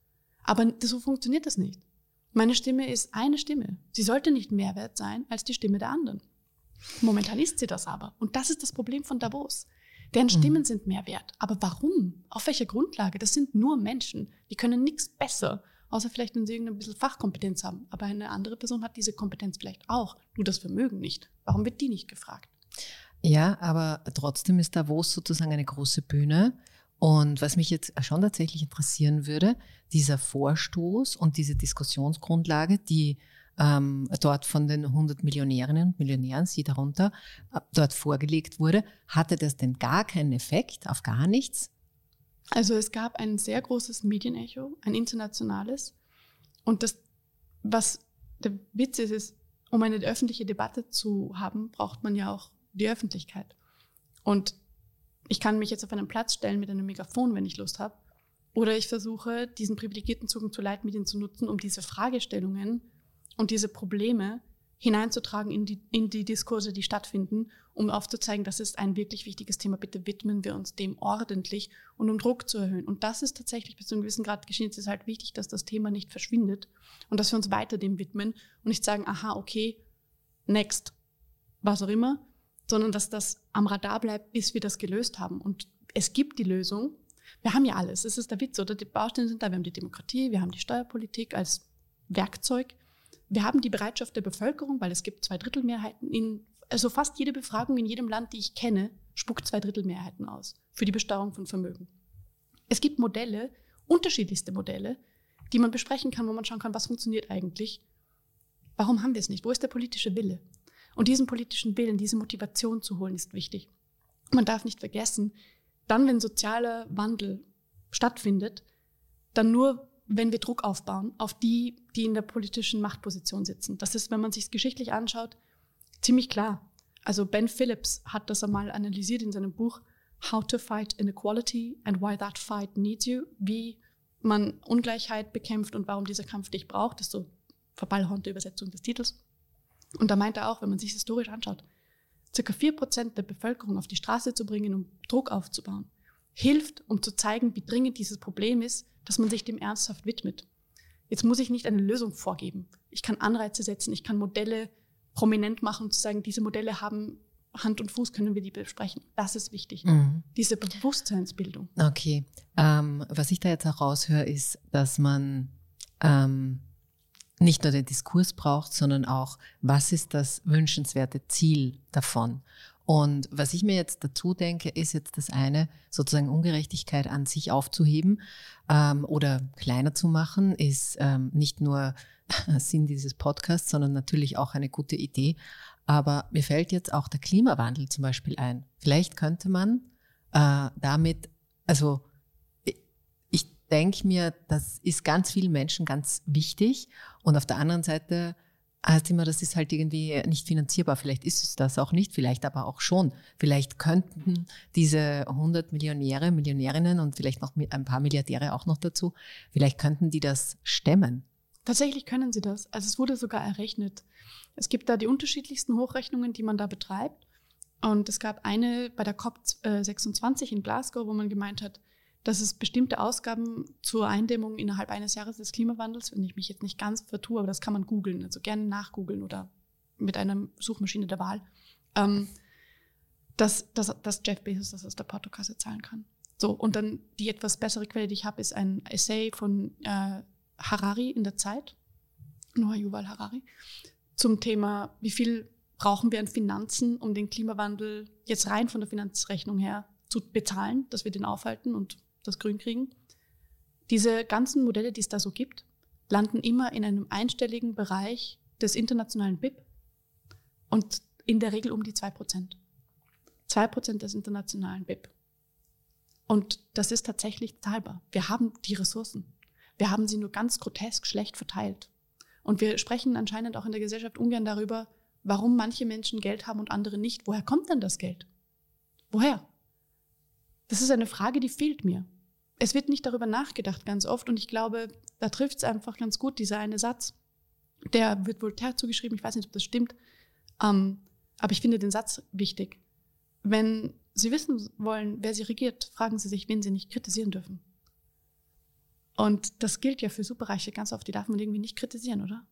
Aber so funktioniert das nicht. Meine Stimme ist eine Stimme. Sie sollte nicht mehr wert sein als die Stimme der anderen. Momentan ist sie das aber. Und das ist das Problem von Davos. Deren Stimmen mhm. sind mehr wert. Aber warum? Auf welcher Grundlage? Das sind nur Menschen. Die können nichts besser außer vielleicht, wenn sie irgendein bisschen Fachkompetenz haben. Aber eine andere Person hat diese Kompetenz vielleicht auch, nur das Vermögen nicht. Warum wird die nicht gefragt? Ja, aber trotzdem ist Davos sozusagen eine große Bühne. Und was mich jetzt schon tatsächlich interessieren würde, dieser Vorstoß und diese Diskussionsgrundlage, die ähm, dort von den 100 Millionärinnen und Millionären, sie darunter, äh, dort vorgelegt wurde, hatte das denn gar keinen Effekt auf gar nichts? Also es gab ein sehr großes Medienecho, ein internationales. Und das, was der Witz ist, ist, um eine öffentliche Debatte zu haben, braucht man ja auch die Öffentlichkeit. Und ich kann mich jetzt auf einen Platz stellen mit einem Megafon, wenn ich Lust habe. Oder ich versuche, diesen privilegierten Zugang zu Leitmedien zu nutzen, um diese Fragestellungen und diese Probleme hineinzutragen in die, in die Diskurse, die stattfinden, um aufzuzeigen, das ist ein wirklich wichtiges Thema. Bitte widmen wir uns dem ordentlich und um Druck zu erhöhen. Und das ist tatsächlich bis zu einem gewissen Grad geschehen. Es ist halt wichtig, dass das Thema nicht verschwindet und dass wir uns weiter dem widmen und nicht sagen, aha, okay, next, was auch immer, sondern dass das am Radar bleibt, bis wir das gelöst haben. Und es gibt die Lösung. Wir haben ja alles. Es ist der Witz, oder? Die Baustellen sind da. Wir haben die Demokratie, wir haben die Steuerpolitik als Werkzeug wir haben die Bereitschaft der Bevölkerung, weil es gibt zwei Drittel Mehrheiten in, also fast jede Befragung in jedem Land, die ich kenne, spuckt zwei Drittel Mehrheiten aus für die Besteuerung von Vermögen. Es gibt Modelle, unterschiedlichste Modelle, die man besprechen kann, wo man schauen kann, was funktioniert eigentlich. Warum haben wir es nicht? Wo ist der politische Wille? Und diesen politischen Willen, diese Motivation zu holen, ist wichtig. Man darf nicht vergessen, dann, wenn sozialer Wandel stattfindet, dann nur wenn wir Druck aufbauen auf die, die in der politischen Machtposition sitzen. Das ist, wenn man sich es geschichtlich anschaut, ziemlich klar. Also Ben Phillips hat das einmal analysiert in seinem Buch How to Fight Inequality and Why That Fight Needs You, wie man Ungleichheit bekämpft und warum dieser Kampf dich braucht. Das ist so verballhornte Übersetzung des Titels. Und da meint er auch, wenn man sich historisch anschaut, circa 4% der Bevölkerung auf die Straße zu bringen, um Druck aufzubauen, hilft, um zu zeigen, wie dringend dieses Problem ist, dass man sich dem ernsthaft widmet. Jetzt muss ich nicht eine Lösung vorgeben. Ich kann Anreize setzen, ich kann Modelle prominent machen und zu sagen, diese Modelle haben Hand und Fuß, können wir die besprechen. Das ist wichtig. Mhm. Diese Bewusstseinsbildung. Okay. Ähm, was ich da jetzt auch raushöre, ist, dass man ähm, nicht nur den Diskurs braucht, sondern auch, was ist das wünschenswerte Ziel davon? Und was ich mir jetzt dazu denke, ist jetzt das eine, sozusagen Ungerechtigkeit an sich aufzuheben ähm, oder kleiner zu machen, ist ähm, nicht nur *laughs* Sinn dieses Podcasts, sondern natürlich auch eine gute Idee. Aber mir fällt jetzt auch der Klimawandel zum Beispiel ein. Vielleicht könnte man äh, damit, also denke mir, das ist ganz vielen Menschen ganz wichtig. Und auf der anderen Seite heißt immer, das ist halt irgendwie nicht finanzierbar. Vielleicht ist es das auch nicht, vielleicht aber auch schon. Vielleicht könnten diese 100 Millionäre, Millionärinnen und vielleicht noch ein paar Milliardäre auch noch dazu, vielleicht könnten die das stemmen. Tatsächlich können sie das. Also es wurde sogar errechnet. Es gibt da die unterschiedlichsten Hochrechnungen, die man da betreibt. Und es gab eine bei der COP26 in Glasgow, wo man gemeint hat, dass es bestimmte Ausgaben zur Eindämmung innerhalb eines Jahres des Klimawandels, wenn ich mich jetzt nicht ganz vertue, aber das kann man googeln, also gerne nachgoogeln oder mit einer Suchmaschine der Wahl, ähm, dass, dass, dass Jeff Bezos das aus der Portokasse zahlen kann. So, und dann die etwas bessere Quelle, die ich habe, ist ein Essay von äh, Harari in der Zeit, Noah Yuval Harari, zum Thema, wie viel brauchen wir an Finanzen, um den Klimawandel jetzt rein von der Finanzrechnung her zu bezahlen, dass wir den aufhalten und das Grün kriegen. Diese ganzen Modelle, die es da so gibt, landen immer in einem einstelligen Bereich des internationalen BIP und in der Regel um die 2%. 2% des internationalen BIP. Und das ist tatsächlich zahlbar. Wir haben die Ressourcen. Wir haben sie nur ganz grotesk schlecht verteilt. Und wir sprechen anscheinend auch in der Gesellschaft ungern darüber, warum manche Menschen Geld haben und andere nicht. Woher kommt denn das Geld? Woher? Das ist eine Frage, die fehlt mir es wird nicht darüber nachgedacht ganz oft und ich glaube, da trifft es einfach ganz gut, dieser eine Satz. Der wird Voltaire zugeschrieben, ich weiß nicht, ob das stimmt, ähm, aber ich finde den Satz wichtig. Wenn Sie wissen wollen, wer Sie regiert, fragen Sie sich, wen Sie nicht kritisieren dürfen. Und das gilt ja für Superreiche ganz oft, die darf man irgendwie nicht kritisieren, oder?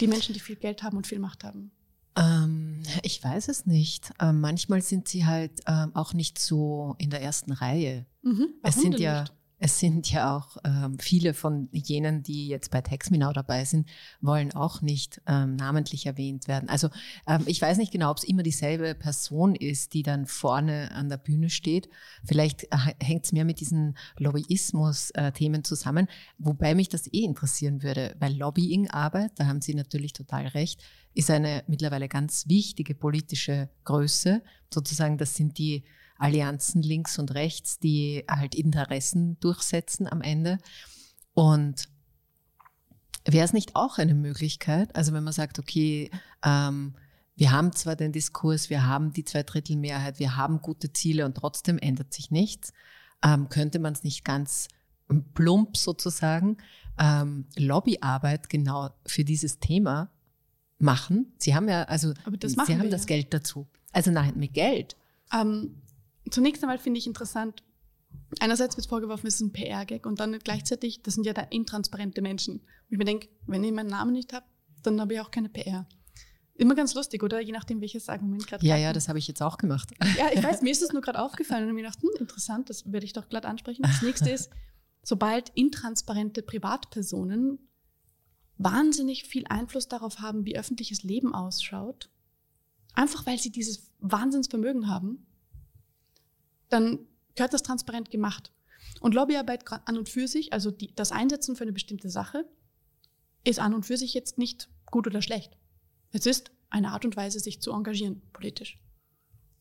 Die Menschen, die viel Geld haben und viel Macht haben. Ähm, ich weiß es nicht. Ähm, manchmal sind sie halt ähm, auch nicht so in der ersten Reihe. Mhm. Es sind ja, nicht? Es sind ja auch ähm, viele von jenen, die jetzt bei Texminau dabei sind, wollen auch nicht ähm, namentlich erwähnt werden. Also ähm, ich weiß nicht genau, ob es immer dieselbe Person ist, die dann vorne an der Bühne steht. Vielleicht äh, hängt es mehr mit diesen Lobbyismus-Themen äh, zusammen, wobei mich das eh interessieren würde, weil Lobbying-Arbeit, da haben Sie natürlich total recht, ist eine mittlerweile ganz wichtige politische Größe. Sozusagen, das sind die Allianzen links und rechts, die halt Interessen durchsetzen am Ende. Und wäre es nicht auch eine Möglichkeit, also wenn man sagt, okay, ähm, wir haben zwar den Diskurs, wir haben die Zweidrittelmehrheit, wir haben gute Ziele und trotzdem ändert sich nichts, ähm, könnte man es nicht ganz plump sozusagen ähm, Lobbyarbeit genau für dieses Thema machen. Sie haben ja, also Sie haben wir, das ja. Geld dazu. Also nein, mit Geld. Ähm, zunächst einmal finde ich interessant, einerseits wird vorgeworfen, es ist ein PR-Gag und dann gleichzeitig, das sind ja da intransparente Menschen. Und ich mir denke, wenn ich meinen Namen nicht habe, dann habe ich auch keine PR. Immer ganz lustig, oder? Je nachdem, welches Argument gerade. Ja, ja, das habe ich jetzt auch gemacht. Ja, ich weiß, mir *laughs* ist es nur gerade aufgefallen und mir gedacht, hm, interessant, das werde ich doch glatt ansprechen. Das nächste ist, sobald intransparente Privatpersonen wahnsinnig viel Einfluss darauf haben, wie öffentliches Leben ausschaut, einfach weil sie dieses Wahnsinnsvermögen haben, dann gehört das transparent gemacht. Und Lobbyarbeit an und für sich, also die, das Einsetzen für eine bestimmte Sache, ist an und für sich jetzt nicht gut oder schlecht. Es ist eine Art und Weise, sich zu engagieren politisch.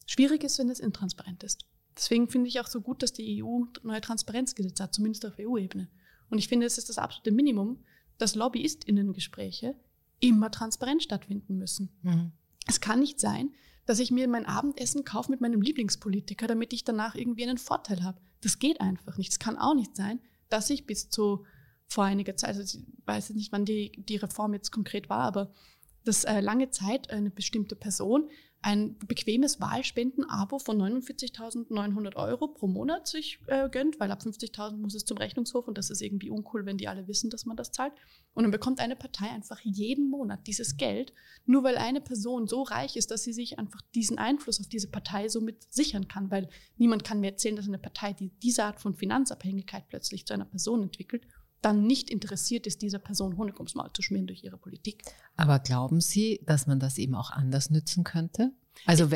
Schwierig ist, wenn es intransparent ist. Deswegen finde ich auch so gut, dass die EU neue Transparenzgesetze hat, zumindest auf EU-Ebene, Und ich finde, es ist das absolute Minimum, dass LobbyistInnen-Gespräche immer transparent stattfinden müssen. Mhm. Es kann nicht sein, dass ich mir mein Abendessen kaufe mit meinem Lieblingspolitiker, damit ich danach irgendwie einen Vorteil habe. Das geht einfach nicht. Es kann auch nicht sein, dass ich bis zu vor einiger Zeit, also ich weiß nicht, wann die, die Reform jetzt konkret war, aber dass äh, lange Zeit eine bestimmte Person ein bequemes Wahlspenden-Abo von 49.900 Euro pro Monat sich äh, gönnt, weil ab 50.000 muss es zum Rechnungshof und das ist irgendwie uncool, wenn die alle wissen, dass man das zahlt. Und dann bekommt eine Partei einfach jeden Monat dieses Geld, nur weil eine Person so reich ist, dass sie sich einfach diesen Einfluss auf diese Partei somit sichern kann, weil niemand kann mir erzählen, dass eine Partei, die diese Art von Finanzabhängigkeit plötzlich zu einer Person entwickelt, dann nicht interessiert ist, dieser Person Honig ums Maul zu schmieren durch ihre Politik. Aber glauben Sie, dass man das eben auch anders nützen könnte? Also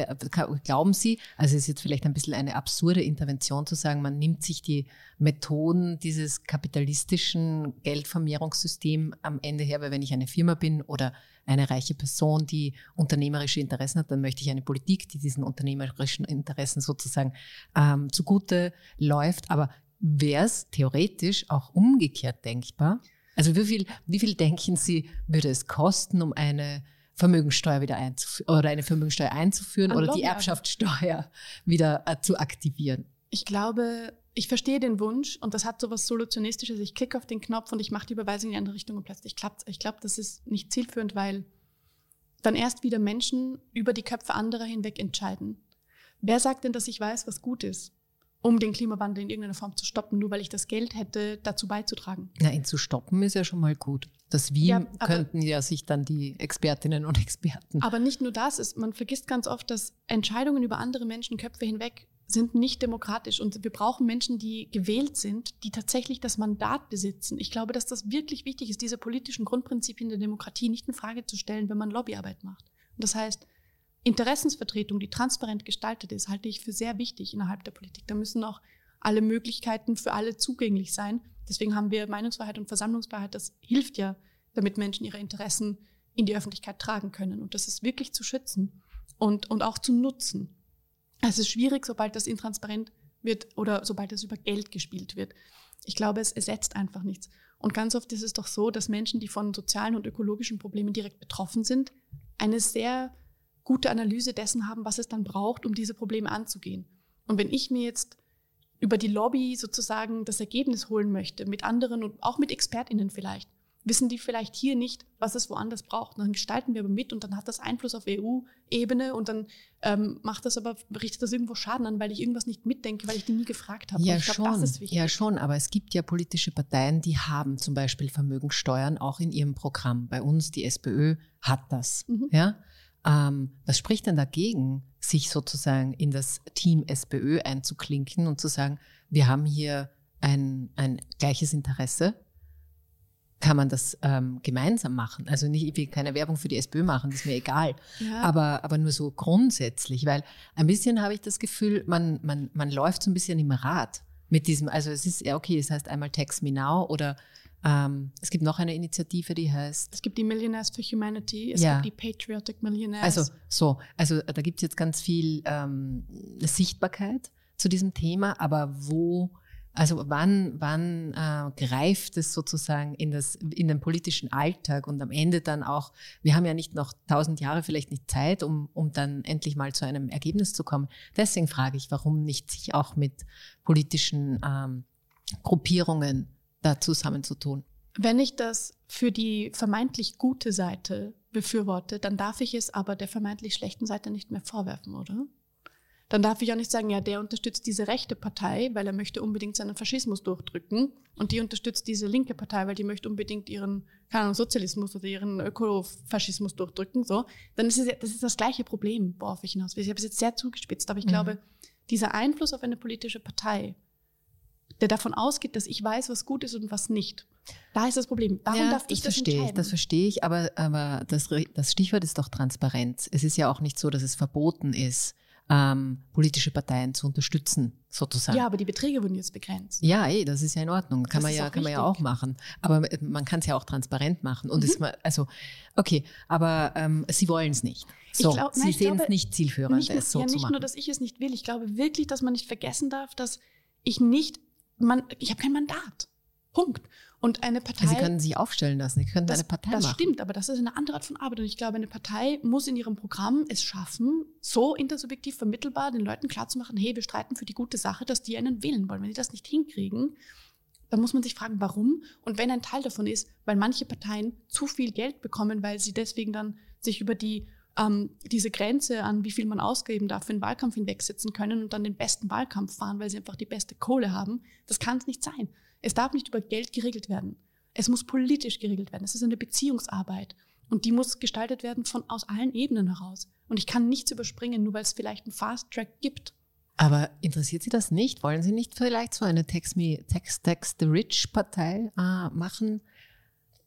glauben Sie, also es ist jetzt vielleicht ein bisschen eine absurde Intervention zu sagen, man nimmt sich die Methoden dieses kapitalistischen Geldvermehrungssystems am Ende her, weil wenn ich eine Firma bin oder eine reiche Person, die unternehmerische Interessen hat, dann möchte ich eine Politik, die diesen unternehmerischen Interessen sozusagen ähm, zugute läuft. Aber wäre es theoretisch auch umgekehrt denkbar? Also wie viel, wie viel denken Sie, würde es kosten, um eine Vermögensteuer wieder einzuführen oder eine Vermögensteuer einzuführen An oder die Erbschaftssteuer wieder äh, zu aktivieren? Ich glaube, ich verstehe den Wunsch und das hat so was Solutionistisches. Ich klicke auf den Knopf und ich mache die Überweisung in die andere Richtung und plötzlich klappt es. Ich glaube, das ist nicht zielführend, weil dann erst wieder Menschen über die Köpfe anderer hinweg entscheiden. Wer sagt denn, dass ich weiß, was gut ist? Um den Klimawandel in irgendeiner Form zu stoppen, nur weil ich das Geld hätte, dazu beizutragen. Na, ihn zu stoppen ist ja schon mal gut. Das Wie ja, könnten ja sich dann die Expertinnen und Experten. Aber nicht nur das ist, man vergisst ganz oft, dass Entscheidungen über andere Menschenköpfe hinweg sind nicht demokratisch und wir brauchen Menschen, die gewählt sind, die tatsächlich das Mandat besitzen. Ich glaube, dass das wirklich wichtig ist, diese politischen Grundprinzipien der Demokratie nicht in Frage zu stellen, wenn man Lobbyarbeit macht. Und das heißt, Interessensvertretung, die transparent gestaltet ist, halte ich für sehr wichtig innerhalb der Politik. Da müssen auch alle Möglichkeiten für alle zugänglich sein. Deswegen haben wir Meinungsfreiheit und Versammlungsfreiheit. Das hilft ja, damit Menschen ihre Interessen in die Öffentlichkeit tragen können. Und das ist wirklich zu schützen und, und auch zu nutzen. Es ist schwierig, sobald das intransparent wird oder sobald es über Geld gespielt wird. Ich glaube, es ersetzt einfach nichts. Und ganz oft ist es doch so, dass Menschen, die von sozialen und ökologischen Problemen direkt betroffen sind, eine sehr gute Analyse dessen haben, was es dann braucht, um diese Probleme anzugehen. Und wenn ich mir jetzt über die Lobby sozusagen das Ergebnis holen möchte, mit anderen und auch mit ExpertInnen vielleicht, wissen die vielleicht hier nicht, was es woanders braucht. Und dann gestalten wir aber mit und dann hat das Einfluss auf EU-Ebene und dann ähm, macht das aber, richtet das irgendwo Schaden an, weil ich irgendwas nicht mitdenke, weil ich die nie gefragt habe. Ja, glaub, schon. Ja, schon. Aber es gibt ja politische Parteien, die haben zum Beispiel Vermögensteuern auch in ihrem Programm. Bei uns, die SPÖ, hat das. Mhm. Ja? Ähm, was spricht denn dagegen, sich sozusagen in das Team SPÖ einzuklinken und zu sagen, wir haben hier ein, ein gleiches Interesse? Kann man das ähm, gemeinsam machen? Also nicht, ich will keine Werbung für die SPÖ machen, das ist mir egal. Ja. Aber, aber nur so grundsätzlich, weil ein bisschen habe ich das Gefühl, man, man, man läuft so ein bisschen im Rad mit diesem, also es ist ja okay, es heißt einmal Text Me Now oder ähm, es gibt noch eine Initiative, die heißt. Es gibt die Millionaires for Humanity, es ja. gibt die Patriotic Millionaires. Also so, also da gibt es jetzt ganz viel ähm, Sichtbarkeit zu diesem Thema, aber wo, also wann, wann äh, greift es sozusagen in, das, in den politischen Alltag und am Ende dann auch, wir haben ja nicht noch tausend Jahre vielleicht nicht Zeit, um, um dann endlich mal zu einem Ergebnis zu kommen. Deswegen frage ich, warum nicht sich auch mit politischen ähm, Gruppierungen da zusammenzutun. Wenn ich das für die vermeintlich gute Seite befürworte, dann darf ich es aber der vermeintlich schlechten Seite nicht mehr vorwerfen, oder? Dann darf ich auch nicht sagen, ja, der unterstützt diese rechte Partei, weil er möchte unbedingt seinen Faschismus durchdrücken und die unterstützt diese linke Partei, weil die möchte unbedingt ihren keine Ahnung, Sozialismus oder ihren Ökofaschismus durchdrücken, so. Dann ist es das ist das gleiche Problem, worauf ich hinaus will. Ich habe es jetzt sehr zugespitzt, aber ich mhm. glaube, dieser Einfluss auf eine politische Partei der davon ausgeht, dass ich weiß, was gut ist und was nicht. Da ist das Problem. Warum ja, darf ich das, das verstehe ich, Das verstehe ich, aber, aber das, das Stichwort ist doch Transparenz. Es ist ja auch nicht so, dass es verboten ist, ähm, politische Parteien zu unterstützen, sozusagen. Ja, aber die Beträge wurden jetzt begrenzt. Ja, ey, eh, das ist ja in Ordnung. Kann, man ja, kann man ja auch machen. Aber man kann es ja auch transparent machen. Und mhm. es, also, okay, aber ähm, sie wollen es nicht. So, glaub, sie sehen es nicht zielführend, nicht, es so ja, zu machen. Nicht nur, dass ich es nicht will. Ich glaube wirklich, dass man nicht vergessen darf, dass ich nicht man, ich habe kein Mandat. Punkt. Und eine Partei. Sie können sich aufstellen lassen, Sie können das, eine Partei das machen. stimmt, aber das ist eine andere Art von Arbeit. Und ich glaube, eine Partei muss in ihrem Programm es schaffen, so intersubjektiv vermittelbar den Leuten klarzumachen, hey, wir streiten für die gute Sache, dass die einen wählen wollen. Wenn die das nicht hinkriegen, dann muss man sich fragen, warum. Und wenn ein Teil davon ist, weil manche Parteien zu viel Geld bekommen, weil sie deswegen dann sich über die ähm, diese Grenze an, wie viel man ausgeben darf, für den Wahlkampf hinwegsetzen können und dann den besten Wahlkampf fahren, weil sie einfach die beste Kohle haben. Das kann es nicht sein. Es darf nicht über Geld geregelt werden. Es muss politisch geregelt werden. Es ist eine Beziehungsarbeit. Und die muss gestaltet werden von aus allen Ebenen heraus. Und ich kann nichts überspringen, nur weil es vielleicht einen Fast Track gibt. Aber interessiert Sie das nicht? Wollen Sie nicht vielleicht so eine Text Me Text Text the Rich Partei äh, machen?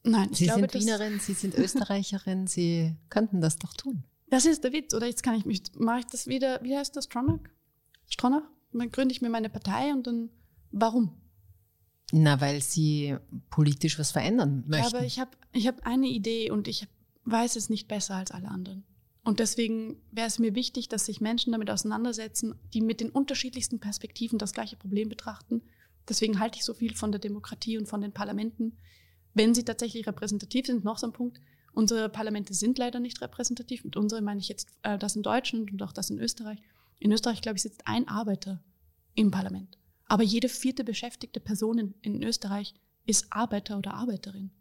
Nein, ich Sie glaube, sind Wienerin, Sie sind Österreicherin, *laughs* Sie könnten das doch tun. Das ist der Witz. Oder jetzt kann ich mich, mache ich das wieder, wie heißt das, Stronach? Stronach? Dann gründe ich mir meine Partei und dann, warum? Na, weil Sie politisch was verändern möchten. Aber ich habe ich hab eine Idee und ich weiß es nicht besser als alle anderen. Und deswegen wäre es mir wichtig, dass sich Menschen damit auseinandersetzen, die mit den unterschiedlichsten Perspektiven das gleiche Problem betrachten. Deswegen halte ich so viel von der Demokratie und von den Parlamenten, wenn sie tatsächlich repräsentativ sind. Noch so ein Punkt. Unsere Parlamente sind leider nicht repräsentativ. Mit unseren meine ich jetzt äh, das in Deutschland und auch das in Österreich. In Österreich, glaube ich, sitzt ein Arbeiter im Parlament. Aber jede vierte beschäftigte Person in, in Österreich ist Arbeiter oder Arbeiterin.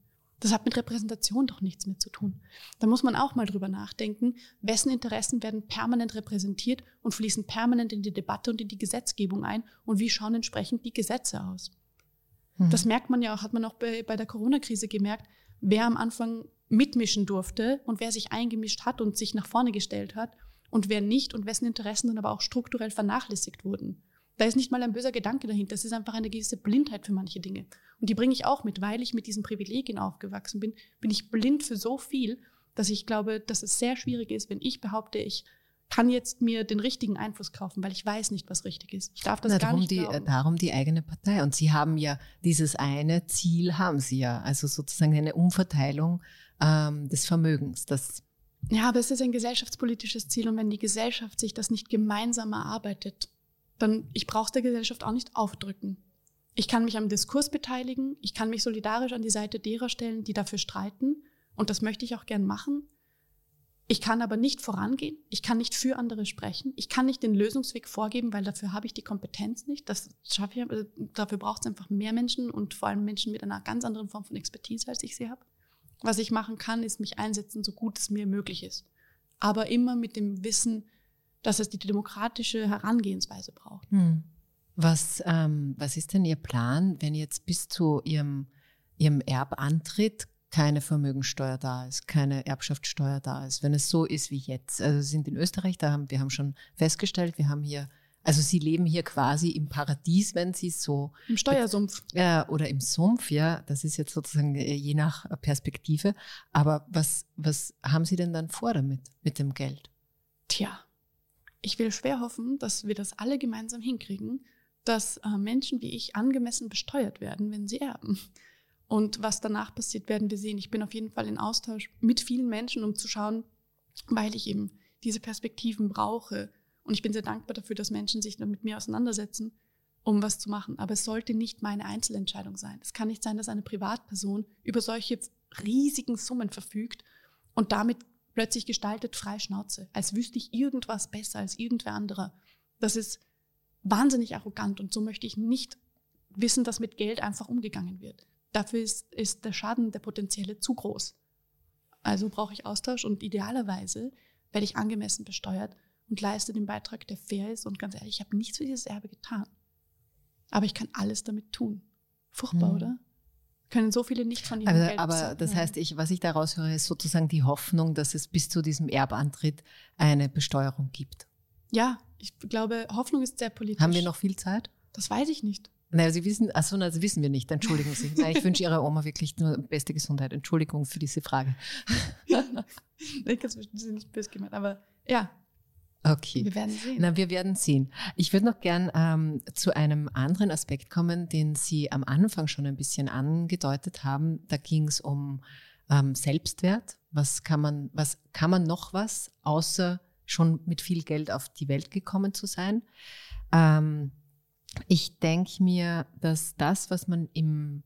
Das hat mit Repräsentation doch nichts mehr zu tun. Da muss man auch mal drüber nachdenken, wessen Interessen werden permanent repräsentiert und fließen permanent in die Debatte und in die Gesetzgebung ein und wie schauen entsprechend die Gesetze aus. Mhm. Das merkt man ja auch, hat man auch bei, bei der Corona-Krise gemerkt, wer am Anfang mitmischen durfte und wer sich eingemischt hat und sich nach vorne gestellt hat und wer nicht und wessen Interessen dann aber auch strukturell vernachlässigt wurden. Da ist nicht mal ein böser Gedanke dahinter. Das ist einfach eine gewisse Blindheit für manche Dinge. Und die bringe ich auch mit, weil ich mit diesen Privilegien aufgewachsen bin, bin ich blind für so viel, dass ich glaube, dass es sehr schwierig ist, wenn ich behaupte, ich kann jetzt mir den richtigen Einfluss kaufen, weil ich weiß nicht, was richtig ist. Ich darf das Na, gar darum nicht die, glauben. Darum die eigene Partei. Und Sie haben ja dieses eine Ziel, haben Sie ja. Also sozusagen eine Umverteilung ähm, des Vermögens. Das Ja, aber es ist ein gesellschaftspolitisches Ziel und wenn die Gesellschaft sich das nicht gemeinsam erarbeitet, dann ich brauche der Gesellschaft auch nicht aufdrücken. Ich kann mich am Diskurs beteiligen, ich kann mich solidarisch an die Seite derer stellen, die dafür streiten und das möchte ich auch gern machen. Ich kann aber nicht vorangehen, ich kann nicht für andere sprechen, ich kann nicht den Lösungsweg vorgeben, weil dafür habe ich die Kompetenz nicht. Das schaffe ich, also dafür braucht es einfach mehr Menschen und vor allem Menschen mit einer ganz anderen Form von Expertise, als ich sie habe. Was ich machen kann, ist mich einsetzen, so gut es mir möglich ist. Aber immer mit dem Wissen, dass es die demokratische Herangehensweise braucht. Hm. Was, ähm, was ist denn Ihr Plan, wenn jetzt bis zu Ihrem, Ihrem Erbantritt keine Vermögensteuer da ist, keine Erbschaftssteuer da ist, wenn es so ist wie jetzt? Also Sie sind in Österreich, da haben, wir haben schon festgestellt, wir haben hier, also Sie leben hier quasi im Paradies, wenn Sie so Im Steuersumpf. äh, oder im Sumpf, ja, das ist jetzt sozusagen äh, je nach Perspektive. Aber was, was haben Sie denn dann vor damit, mit dem Geld? Tja, ich will schwer hoffen, dass wir das alle gemeinsam hinkriegen, dass äh, Menschen wie ich angemessen besteuert werden, wenn sie erben. Und was danach passiert, werden wir sehen. Ich bin auf jeden Fall in Austausch mit vielen Menschen, um zu schauen, weil ich eben diese Perspektiven brauche. Und ich bin sehr dankbar dafür, dass Menschen sich mit mir auseinandersetzen, um was zu machen. Aber es sollte nicht meine Einzelentscheidung sein. Es kann nicht sein, dass eine Privatperson über solche riesigen Summen verfügt und damit plötzlich gestaltet frei Schnauze, als wüsste ich irgendwas besser als irgendwer anderer. Das ist wahnsinnig arrogant und so möchte ich nicht wissen, dass mit Geld einfach umgegangen wird. Dafür ist, ist der Schaden, der potenzielle, zu groß. Also brauche ich Austausch und idealerweise werde ich angemessen besteuert und leiste den Beitrag, der fair ist. Und ganz ehrlich, ich habe nichts für dieses Erbe getan. Aber ich kann alles damit tun. Furchtbar, Hm. oder? Können so viele nicht von ihrem Aber, Geld aber besorgen. das heißt, ich, was ich daraus höre, ist sozusagen die Hoffnung, dass es bis zu diesem Erbantritt eine Besteuerung gibt. Ja, ich glaube, Hoffnung ist sehr politisch. Haben wir noch viel Zeit? Das weiß ich nicht. Naja, Sie wissen, achso, das wissen wir nicht. Entschuldigen Sie. Nein, ich *laughs* wünsche Ihrer Oma wirklich nur beste Gesundheit. Entschuldigung für diese Frage. *laughs* ich kann es nicht böse gemeint, aber ja, Okay. wir werden sehen. Na, wir werden sehen. Ich würde noch gern ähm, zu einem anderen Aspekt kommen, den Sie am Anfang schon ein bisschen angedeutet haben. Da ging es um ähm, Selbstwert. Was kann man, was kann man noch was, außer schon mit viel Geld auf die Welt gekommen zu sein? Ähm, ich denke mir, dass das, was man im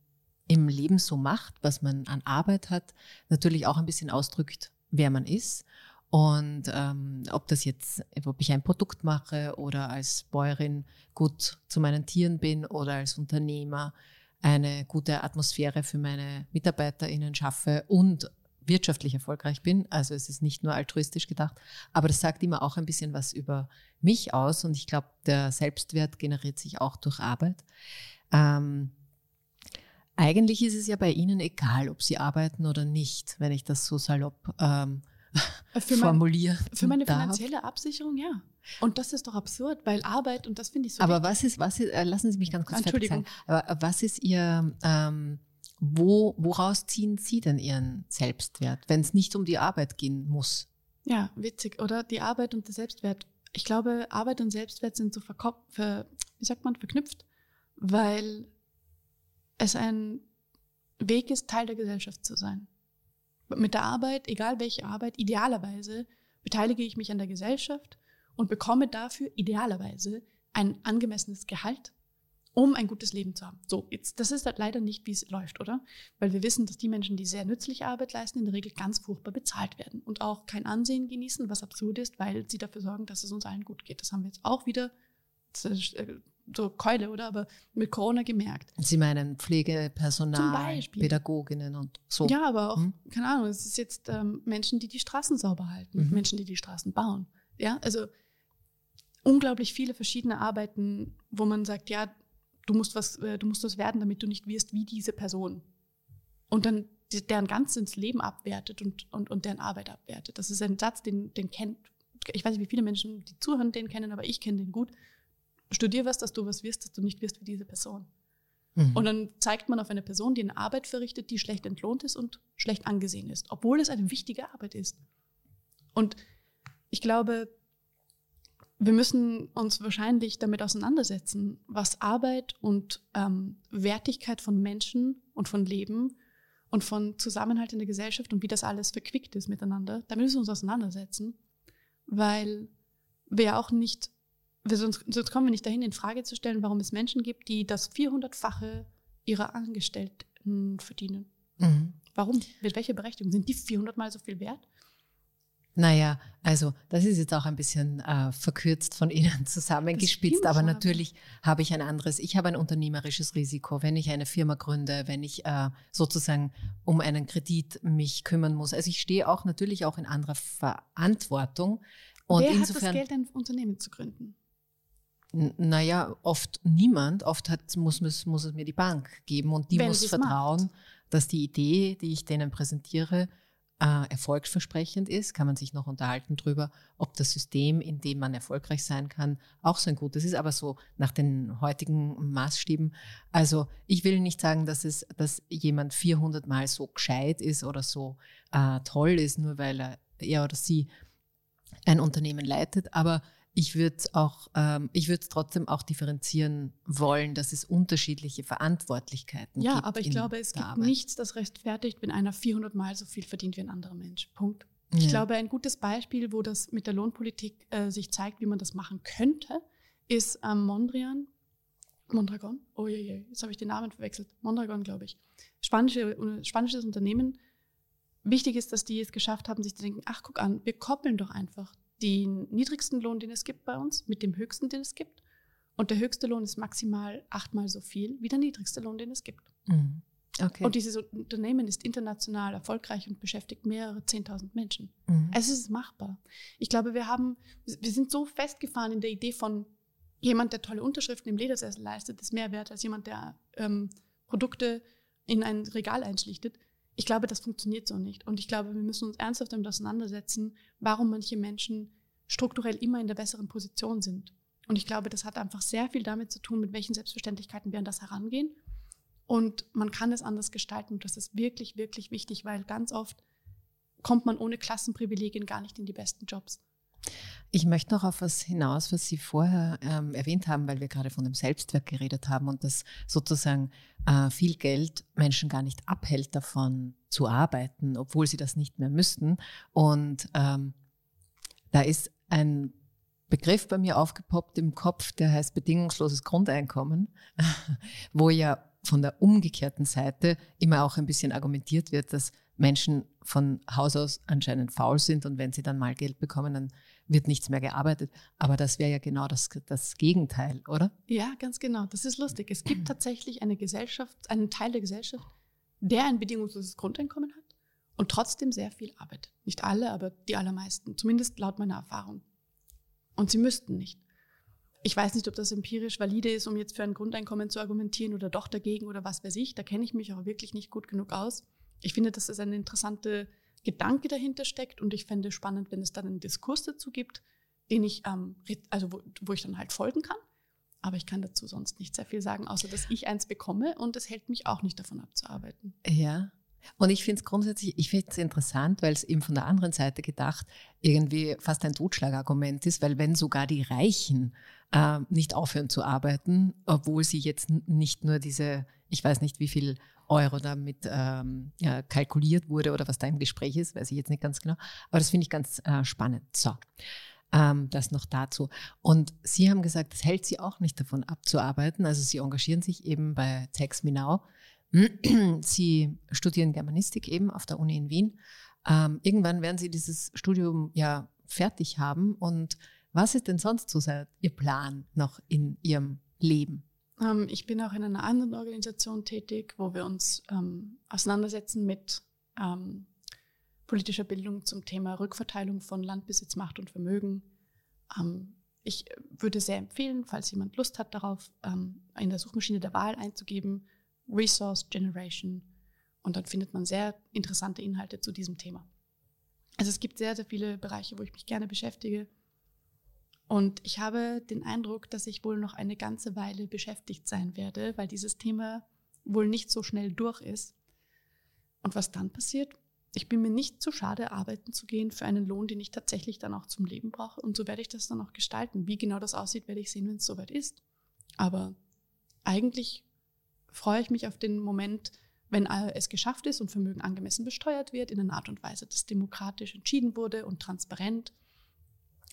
im Leben so macht, was man an Arbeit hat, natürlich auch ein bisschen ausdrückt, wer man ist. Und ähm, ob das jetzt, ob ich ein Produkt mache oder als Bäuerin gut zu meinen Tieren bin oder als Unternehmer eine gute Atmosphäre für meine MitarbeiterInnen schaffe und wirtschaftlich erfolgreich bin. Also es ist nicht nur altruistisch gedacht, aber das sagt immer auch ein bisschen was über mich aus und ich glaube, der Selbstwert generiert sich auch durch Arbeit. Ähm, eigentlich ist es ja bei Ihnen egal, ob Sie arbeiten oder nicht, wenn ich das so salopp ähm, für formuliere. für meine darf. finanzielle Absicherung, ja. Und das ist doch absurd, weil Arbeit, und das finde ich so. Aber wichtig. was ist, was ist, äh, lassen Sie mich ganz kurz Entschuldigung. Sagen, aber was ist Ihr, ähm, wo, woraus ziehen Sie denn Ihren Selbstwert, wenn es nicht um die Arbeit gehen muss? Ja, witzig, oder? Die Arbeit und der Selbstwert. Ich glaube, Arbeit und Selbstwert sind so ver, wie sagt man, verknüpft, weil es ein Weg ist, Teil der Gesellschaft zu sein. Mit der Arbeit, egal welche Arbeit, idealerweise beteilige ich mich an der Gesellschaft und bekomme dafür idealerweise ein angemessenes Gehalt, um ein gutes Leben zu haben. So, jetzt, das ist halt leider nicht, wie es läuft, oder? Weil wir wissen, dass die Menschen, die sehr nützliche Arbeit leisten, in der Regel ganz furchtbar bezahlt werden und auch kein Ansehen genießen, was absurd ist, weil sie dafür sorgen, dass es uns allen gut geht. Das haben wir jetzt auch wieder äh, so Keule, oder? Aber mit Corona gemerkt. Sie meinen Pflegepersonal, Pädagoginnen und so. Ja, aber auch, hm? keine Ahnung, es ist jetzt ähm, Menschen, die die Straßen sauber halten, mhm. Menschen, die die Straßen bauen. Ja, also unglaublich viele verschiedene Arbeiten, wo man sagt, ja, du musst was, äh, du musst was werden, damit du nicht wirst wie diese Person. Und dann deren ganzes Leben abwertet und, und, und deren Arbeit abwertet. Das ist ein Satz, den, den kennt, ich weiß nicht, wie viele Menschen, die zuhören, den kennen, aber ich kenne den gut studier was, dass du was wirst, dass du nicht wirst wie diese Person. Mhm. Und dann zeigt man auf eine Person, die eine Arbeit verrichtet, die schlecht entlohnt ist und schlecht angesehen ist, obwohl es eine wichtige Arbeit ist. Und ich glaube, wir müssen uns wahrscheinlich damit auseinandersetzen, was Arbeit und ähm, Wertigkeit von Menschen und von Leben und von Zusammenhalt in der Gesellschaft und wie das alles verquickt ist miteinander. Damit müssen wir uns auseinandersetzen, weil wir auch nicht sonst, sonst kommen wir nicht dahin, in Frage zu stellen, warum es Menschen gibt, die das 400-fache ihrer Angestellten verdienen. Mhm. Warum? Mit welcher Berechtigung? Sind die 400 mal so viel wert? Naja, also das ist jetzt auch ein bisschen äh, verkürzt von Ihnen *laughs* zusammengespitzt, aber natürlich habe ich ein anderes. Ich habe ein unternehmerisches Risiko, wenn ich eine Firma gründe, wenn ich äh, sozusagen um einen Kredit mich kümmern muss. Also ich stehe auch natürlich auch in anderer Verantwortung. Und Wer insofern, hat das Geld, ein Unternehmen zu gründen? Naja, oft niemand. Oft hat, muss, muss, muss es mir die Bank geben und die Wenn muss vertrauen, macht. dass die Idee, die ich denen präsentiere, äh, erfolgsversprechend ist. Kann man sich noch unterhalten darüber, ob das System, in dem man erfolgreich sein kann, auch so ein gutes ist. Aber so nach den heutigen Maßstäben. Also ich will nicht sagen, dass es, dass jemand 400 Mal so gescheit ist oder so äh, toll ist, nur weil er, er oder sie ein Unternehmen leitet. Aber ich würde auch, ähm, ich würde es trotzdem auch differenzieren wollen, dass es unterschiedliche Verantwortlichkeiten ja, gibt. Ja, aber ich glaube, es gibt Arbeit. nichts, das rechtfertigt, wenn einer 400 Mal so viel verdient wie ein anderer Mensch. Punkt. Ich ja. glaube, ein gutes Beispiel, wo das mit der Lohnpolitik äh, sich zeigt, wie man das machen könnte, ist ähm, Mondrian. Mondragon? Oh je, je, jetzt habe ich den Namen verwechselt. Mondragon, glaube ich. Spanische, spanisches Unternehmen. Wichtig ist, dass die es geschafft haben, sich zu denken, ach, guck an, wir koppeln doch einfach den niedrigsten Lohn, den es gibt bei uns, mit dem höchsten, den es gibt. Und der höchste Lohn ist maximal achtmal so viel wie der niedrigste Lohn, den es gibt. Mhm. Okay. Und dieses Unternehmen ist international erfolgreich und beschäftigt mehrere 10.000 Menschen. Mhm. Es ist machbar. Ich glaube, wir haben, wir sind so festgefahren in der Idee von jemand, der tolle Unterschriften im Ledersessel leistet, ist mehr wert als jemand, der ähm, Produkte in ein Regal einschlichtet. Ich glaube, das funktioniert so nicht. Und ich glaube, wir müssen uns ernsthaft damit auseinandersetzen, warum manche Menschen strukturell immer in der besseren Position sind. Und ich glaube, das hat einfach sehr viel damit zu tun, mit welchen Selbstverständlichkeiten wir an das herangehen. Und man kann es anders gestalten. Und das ist wirklich, wirklich wichtig, weil ganz oft kommt man ohne Klassenprivilegien gar nicht in die besten Jobs. Ich möchte noch auf was hinaus, was Sie vorher ähm, erwähnt haben, weil wir gerade von dem Selbstwert geredet haben und dass sozusagen äh, viel Geld Menschen gar nicht abhält davon zu arbeiten, obwohl sie das nicht mehr müssten. Und ähm, da ist ein Begriff bei mir aufgepoppt im Kopf, der heißt bedingungsloses Grundeinkommen, *laughs* wo ja von der umgekehrten Seite immer auch ein bisschen argumentiert wird, dass Menschen von Haus aus anscheinend faul sind und wenn sie dann mal Geld bekommen, dann wird nichts mehr gearbeitet. Aber das wäre ja genau das, das Gegenteil, oder? Ja, ganz genau. Das ist lustig. Es gibt tatsächlich eine Gesellschaft, einen Teil der Gesellschaft, der ein bedingungsloses Grundeinkommen hat und trotzdem sehr viel arbeitet. Nicht alle, aber die allermeisten, zumindest laut meiner Erfahrung. Und sie müssten nicht. Ich weiß nicht, ob das empirisch valide ist, um jetzt für ein Grundeinkommen zu argumentieren oder doch dagegen oder was weiß ich. Da kenne ich mich auch wirklich nicht gut genug aus. Ich finde, dass es ein interessanter Gedanke dahinter steckt und ich fände es spannend, wenn es dann einen Diskurs dazu gibt, den ich, ähm, also wo, wo ich dann halt folgen kann. Aber ich kann dazu sonst nicht sehr viel sagen, außer dass ich eins bekomme und es hält mich auch nicht davon abzuarbeiten. Ja, und ich finde es grundsätzlich, ich finde es interessant, weil es eben von der anderen Seite gedacht irgendwie fast ein Totschlagargument ist, weil wenn sogar die Reichen äh, nicht aufhören zu arbeiten, obwohl sie jetzt nicht nur diese, ich weiß nicht wie viel Euro damit ähm, ja, kalkuliert wurde oder was da im Gespräch ist, weiß ich jetzt nicht ganz genau, aber das finde ich ganz äh, spannend. So. Ähm, das noch dazu. Und Sie haben gesagt, das hält Sie auch nicht davon abzuarbeiten. Also Sie engagieren sich eben bei Text Me Now *clears throat* Sie studieren Germanistik eben auf der Uni in Wien. Ähm, irgendwann werden Sie dieses Studium ja fertig haben. Und was ist denn sonst so Ihr Plan noch in Ihrem Leben? Ähm, ich bin auch in einer anderen Organisation tätig, wo wir uns ähm, auseinandersetzen mit ähm, politischer Bildung zum Thema Rückverteilung von Landbesitz, Macht und Vermögen. Ähm, ich würde sehr empfehlen, falls jemand Lust hat darauf, ähm, in der Suchmaschine der Wahl einzugeben, Resource Generation. Und dann findet man sehr interessante Inhalte zu diesem Thema. Also es gibt sehr, sehr viele Bereiche, wo ich mich gerne beschäftige. Und ich habe den Eindruck, dass ich wohl noch eine ganze Weile beschäftigt sein werde, weil dieses Thema wohl nicht so schnell durch ist. Und was dann passiert? Ich bin mir nicht zu schade, arbeiten zu gehen für einen Lohn, den ich tatsächlich dann auch zum Leben brauche. Und so werde ich das dann auch gestalten. Wie genau das aussieht, werde ich sehen, wenn es soweit ist. Aber eigentlich freue ich mich auf den Moment, wenn es geschafft ist und Vermögen angemessen besteuert wird, in einer Art und Weise, dass demokratisch entschieden wurde und transparent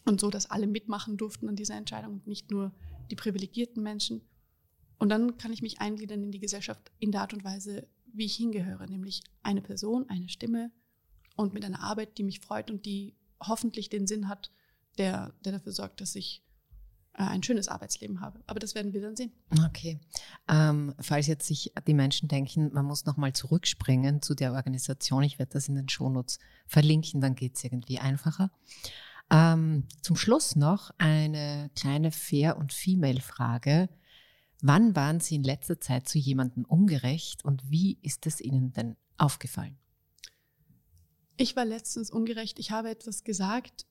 und so, dass alle mitmachen durften an dieser Entscheidung und nicht nur die privilegierten Menschen. Und dann kann ich mich eingliedern in die Gesellschaft in der Art und Weise, wie ich hingehöre, nämlich eine Person, eine Stimme und mit einer Arbeit, die mich freut und die hoffentlich den Sinn hat, der, der dafür sorgt, dass ich ein schönes Arbeitsleben habe. Aber das werden wir dann sehen. Okay. Ähm, falls jetzt sich die Menschen denken, man muss nochmal zurückspringen zu der Organisation, ich werde das in den Shownotes verlinken, dann geht es irgendwie einfacher. Ähm, zum Schluss noch eine kleine Fair- und Female-Frage. Wann waren Sie in letzter Zeit zu jemandem ungerecht und wie ist es Ihnen denn aufgefallen? Ich war letztens ungerecht. Ich habe etwas gesagt,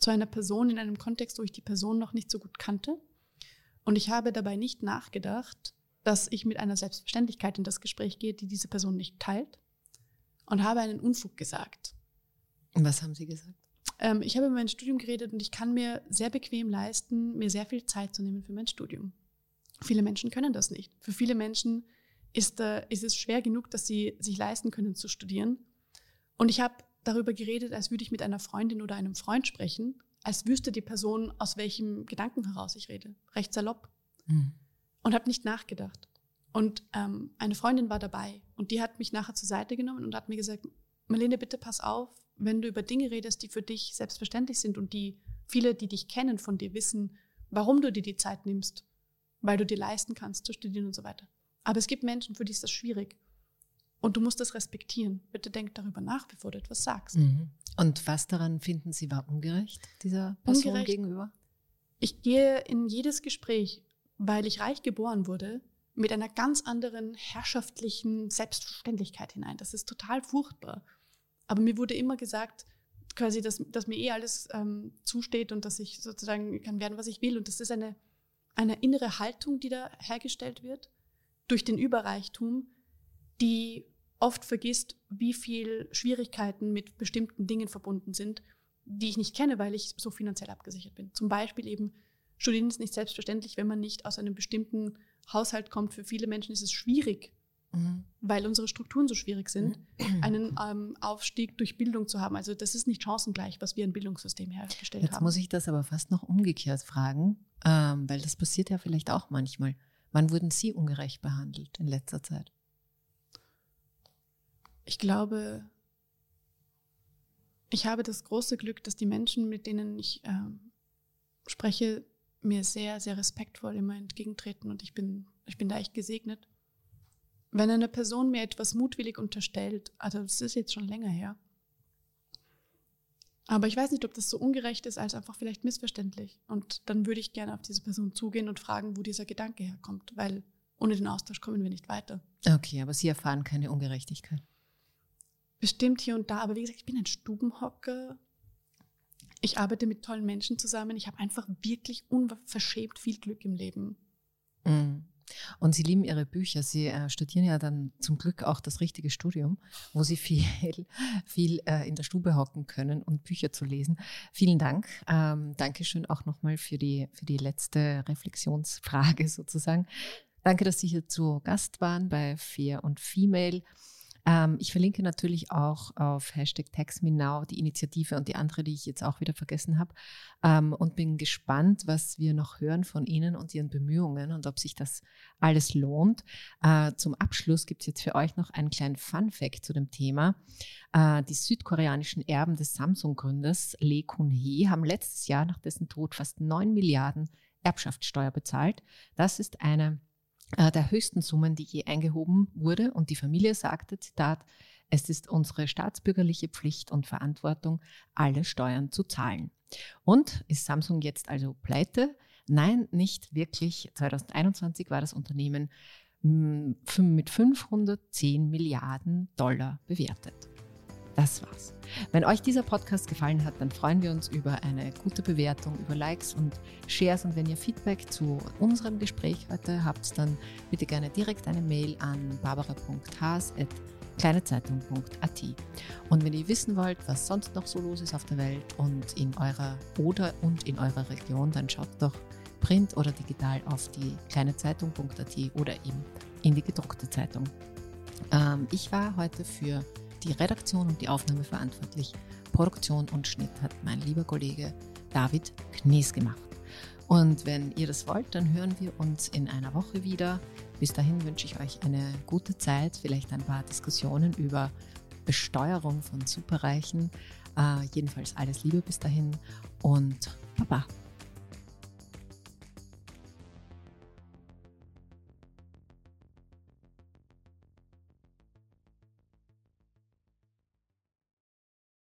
zu einer Person in einem Kontext, wo ich die Person noch nicht so gut kannte. Und ich habe dabei nicht nachgedacht, dass ich mit einer Selbstverständlichkeit in das Gespräch gehe, die diese Person nicht teilt. Und habe einen Unfug gesagt. Und was haben Sie gesagt? Ähm, ich habe über mein Studium geredet und ich kann mir sehr bequem leisten, mir sehr viel Zeit zu nehmen für mein Studium. Viele Menschen können das nicht. Für viele Menschen ist, äh, ist es schwer genug, dass sie sich leisten können zu studieren. Und ich habe darüber geredet, als würde ich mit einer Freundin oder einem Freund sprechen, als wüsste die Person, aus welchem Gedanken heraus ich rede. Recht salopp. Mhm. Und habe nicht nachgedacht. Und ähm, eine Freundin war dabei und die hat mich nachher zur Seite genommen und hat mir gesagt, Marlene, bitte pass auf, wenn du über Dinge redest, die für dich selbstverständlich sind und die viele, die dich kennen, von dir wissen, warum du dir die Zeit nimmst, weil du dir leisten kannst zu studieren und so weiter. Aber es gibt Menschen, für die ist das schwierig. Und du musst das respektieren. Bitte denk darüber nach, bevor du etwas sagst. Mhm. Und was daran finden Sie war ungerecht, dieser Person ungerecht. gegenüber? Ich gehe in jedes Gespräch, weil ich reich geboren wurde, mit einer ganz anderen herrschaftlichen Selbstverständlichkeit hinein. Das ist total furchtbar. Aber mir wurde immer gesagt, quasi, dass, dass mir eh alles ähm, zusteht und dass ich sozusagen kann werden, was ich will. Und das ist eine, eine innere Haltung, die da hergestellt wird durch den Überreichtum, die oft vergisst, wie viel Schwierigkeiten mit bestimmten Dingen verbunden sind, die ich nicht kenne, weil ich so finanziell abgesichert bin. Zum Beispiel eben, Studieren ist nicht selbstverständlich, wenn man nicht aus einem bestimmten Haushalt kommt. Für viele Menschen ist es schwierig, mhm. weil unsere Strukturen so schwierig sind, einen ähm, Aufstieg durch Bildung zu haben. Also das ist nicht chancengleich, was wir ein Bildungssystem hergestellt Jetzt haben. Jetzt muss ich das aber fast noch umgekehrt fragen, ähm, weil das passiert ja vielleicht auch manchmal. Wann wurden Sie ungerecht behandelt in letzter Zeit? Ich glaube, ich habe das große Glück, dass die Menschen, mit denen ich äh, spreche, mir sehr, sehr respektvoll immer entgegentreten und ich bin, ich bin da echt gesegnet. Wenn eine Person mir etwas mutwillig unterstellt, also das ist jetzt schon länger her, aber ich weiß nicht, ob das so ungerecht ist, als einfach vielleicht missverständlich. Und dann würde ich gerne auf diese Person zugehen und fragen, wo dieser Gedanke herkommt, weil ohne den Austausch kommen wir nicht weiter. Okay, aber Sie erfahren keine Ungerechtigkeit. Bestimmt hier und da, aber wie gesagt, ich bin ein Stubenhocker. Ich arbeite mit tollen Menschen zusammen. Ich habe einfach wirklich unverschämt viel Glück im Leben. Mhm. Und Sie lieben Ihre Bücher. Sie äh, studieren ja dann zum Glück auch das richtige Studium, wo Sie viel, *laughs* viel äh, in der Stube hocken können und Bücher zu lesen. Vielen Dank. Ähm, Dankeschön auch nochmal für die, für die letzte Reflexionsfrage *laughs* sozusagen. Danke, dass Sie hier zu Gast waren bei Fair und Female. Ähm, ich verlinke natürlich auch auf Hashtag TaxMeNow die Initiative und die andere, die ich jetzt auch wieder vergessen habe. Ähm, und bin gespannt, was wir noch hören von Ihnen und Ihren Bemühungen und ob sich das alles lohnt. Äh, zum Abschluss gibt es jetzt für euch noch einen kleinen Fun-Fact zu dem Thema. Äh, die südkoreanischen Erben des Samsung-Gründers Lee Kun-hee haben letztes Jahr nach dessen Tod fast 9 Milliarden Erbschaftssteuer bezahlt. Das ist eine der höchsten Summen, die je eingehoben wurde. Und die Familie sagte, Zitat, es ist unsere staatsbürgerliche Pflicht und Verantwortung, alle Steuern zu zahlen. Und ist Samsung jetzt also pleite? Nein, nicht wirklich. 2021 war das Unternehmen mm, mit 510 Milliarden Dollar bewertet. Das war's. Wenn euch dieser Podcast gefallen hat, dann freuen wir uns über eine gute Bewertung, über Likes und Shares. Und wenn ihr Feedback zu unserem Gespräch heute habt, dann bitte gerne direkt eine Mail an barbara.haas.kleinezeitung.at. Und wenn ihr wissen wollt, was sonst noch so los ist auf der Welt und in eurer oder und in eurer Region, dann schaut doch print oder digital auf die kleinezeitung.at oder eben in die gedruckte Zeitung. Ähm, ich war heute für die Redaktion und die Aufnahme verantwortlich. Produktion und Schnitt hat mein lieber Kollege David Knies gemacht. Und wenn ihr das wollt, dann hören wir uns in einer Woche wieder. Bis dahin wünsche ich euch eine gute Zeit, vielleicht ein paar Diskussionen über Besteuerung von Superreichen. Äh, jedenfalls alles Liebe bis dahin und Baba.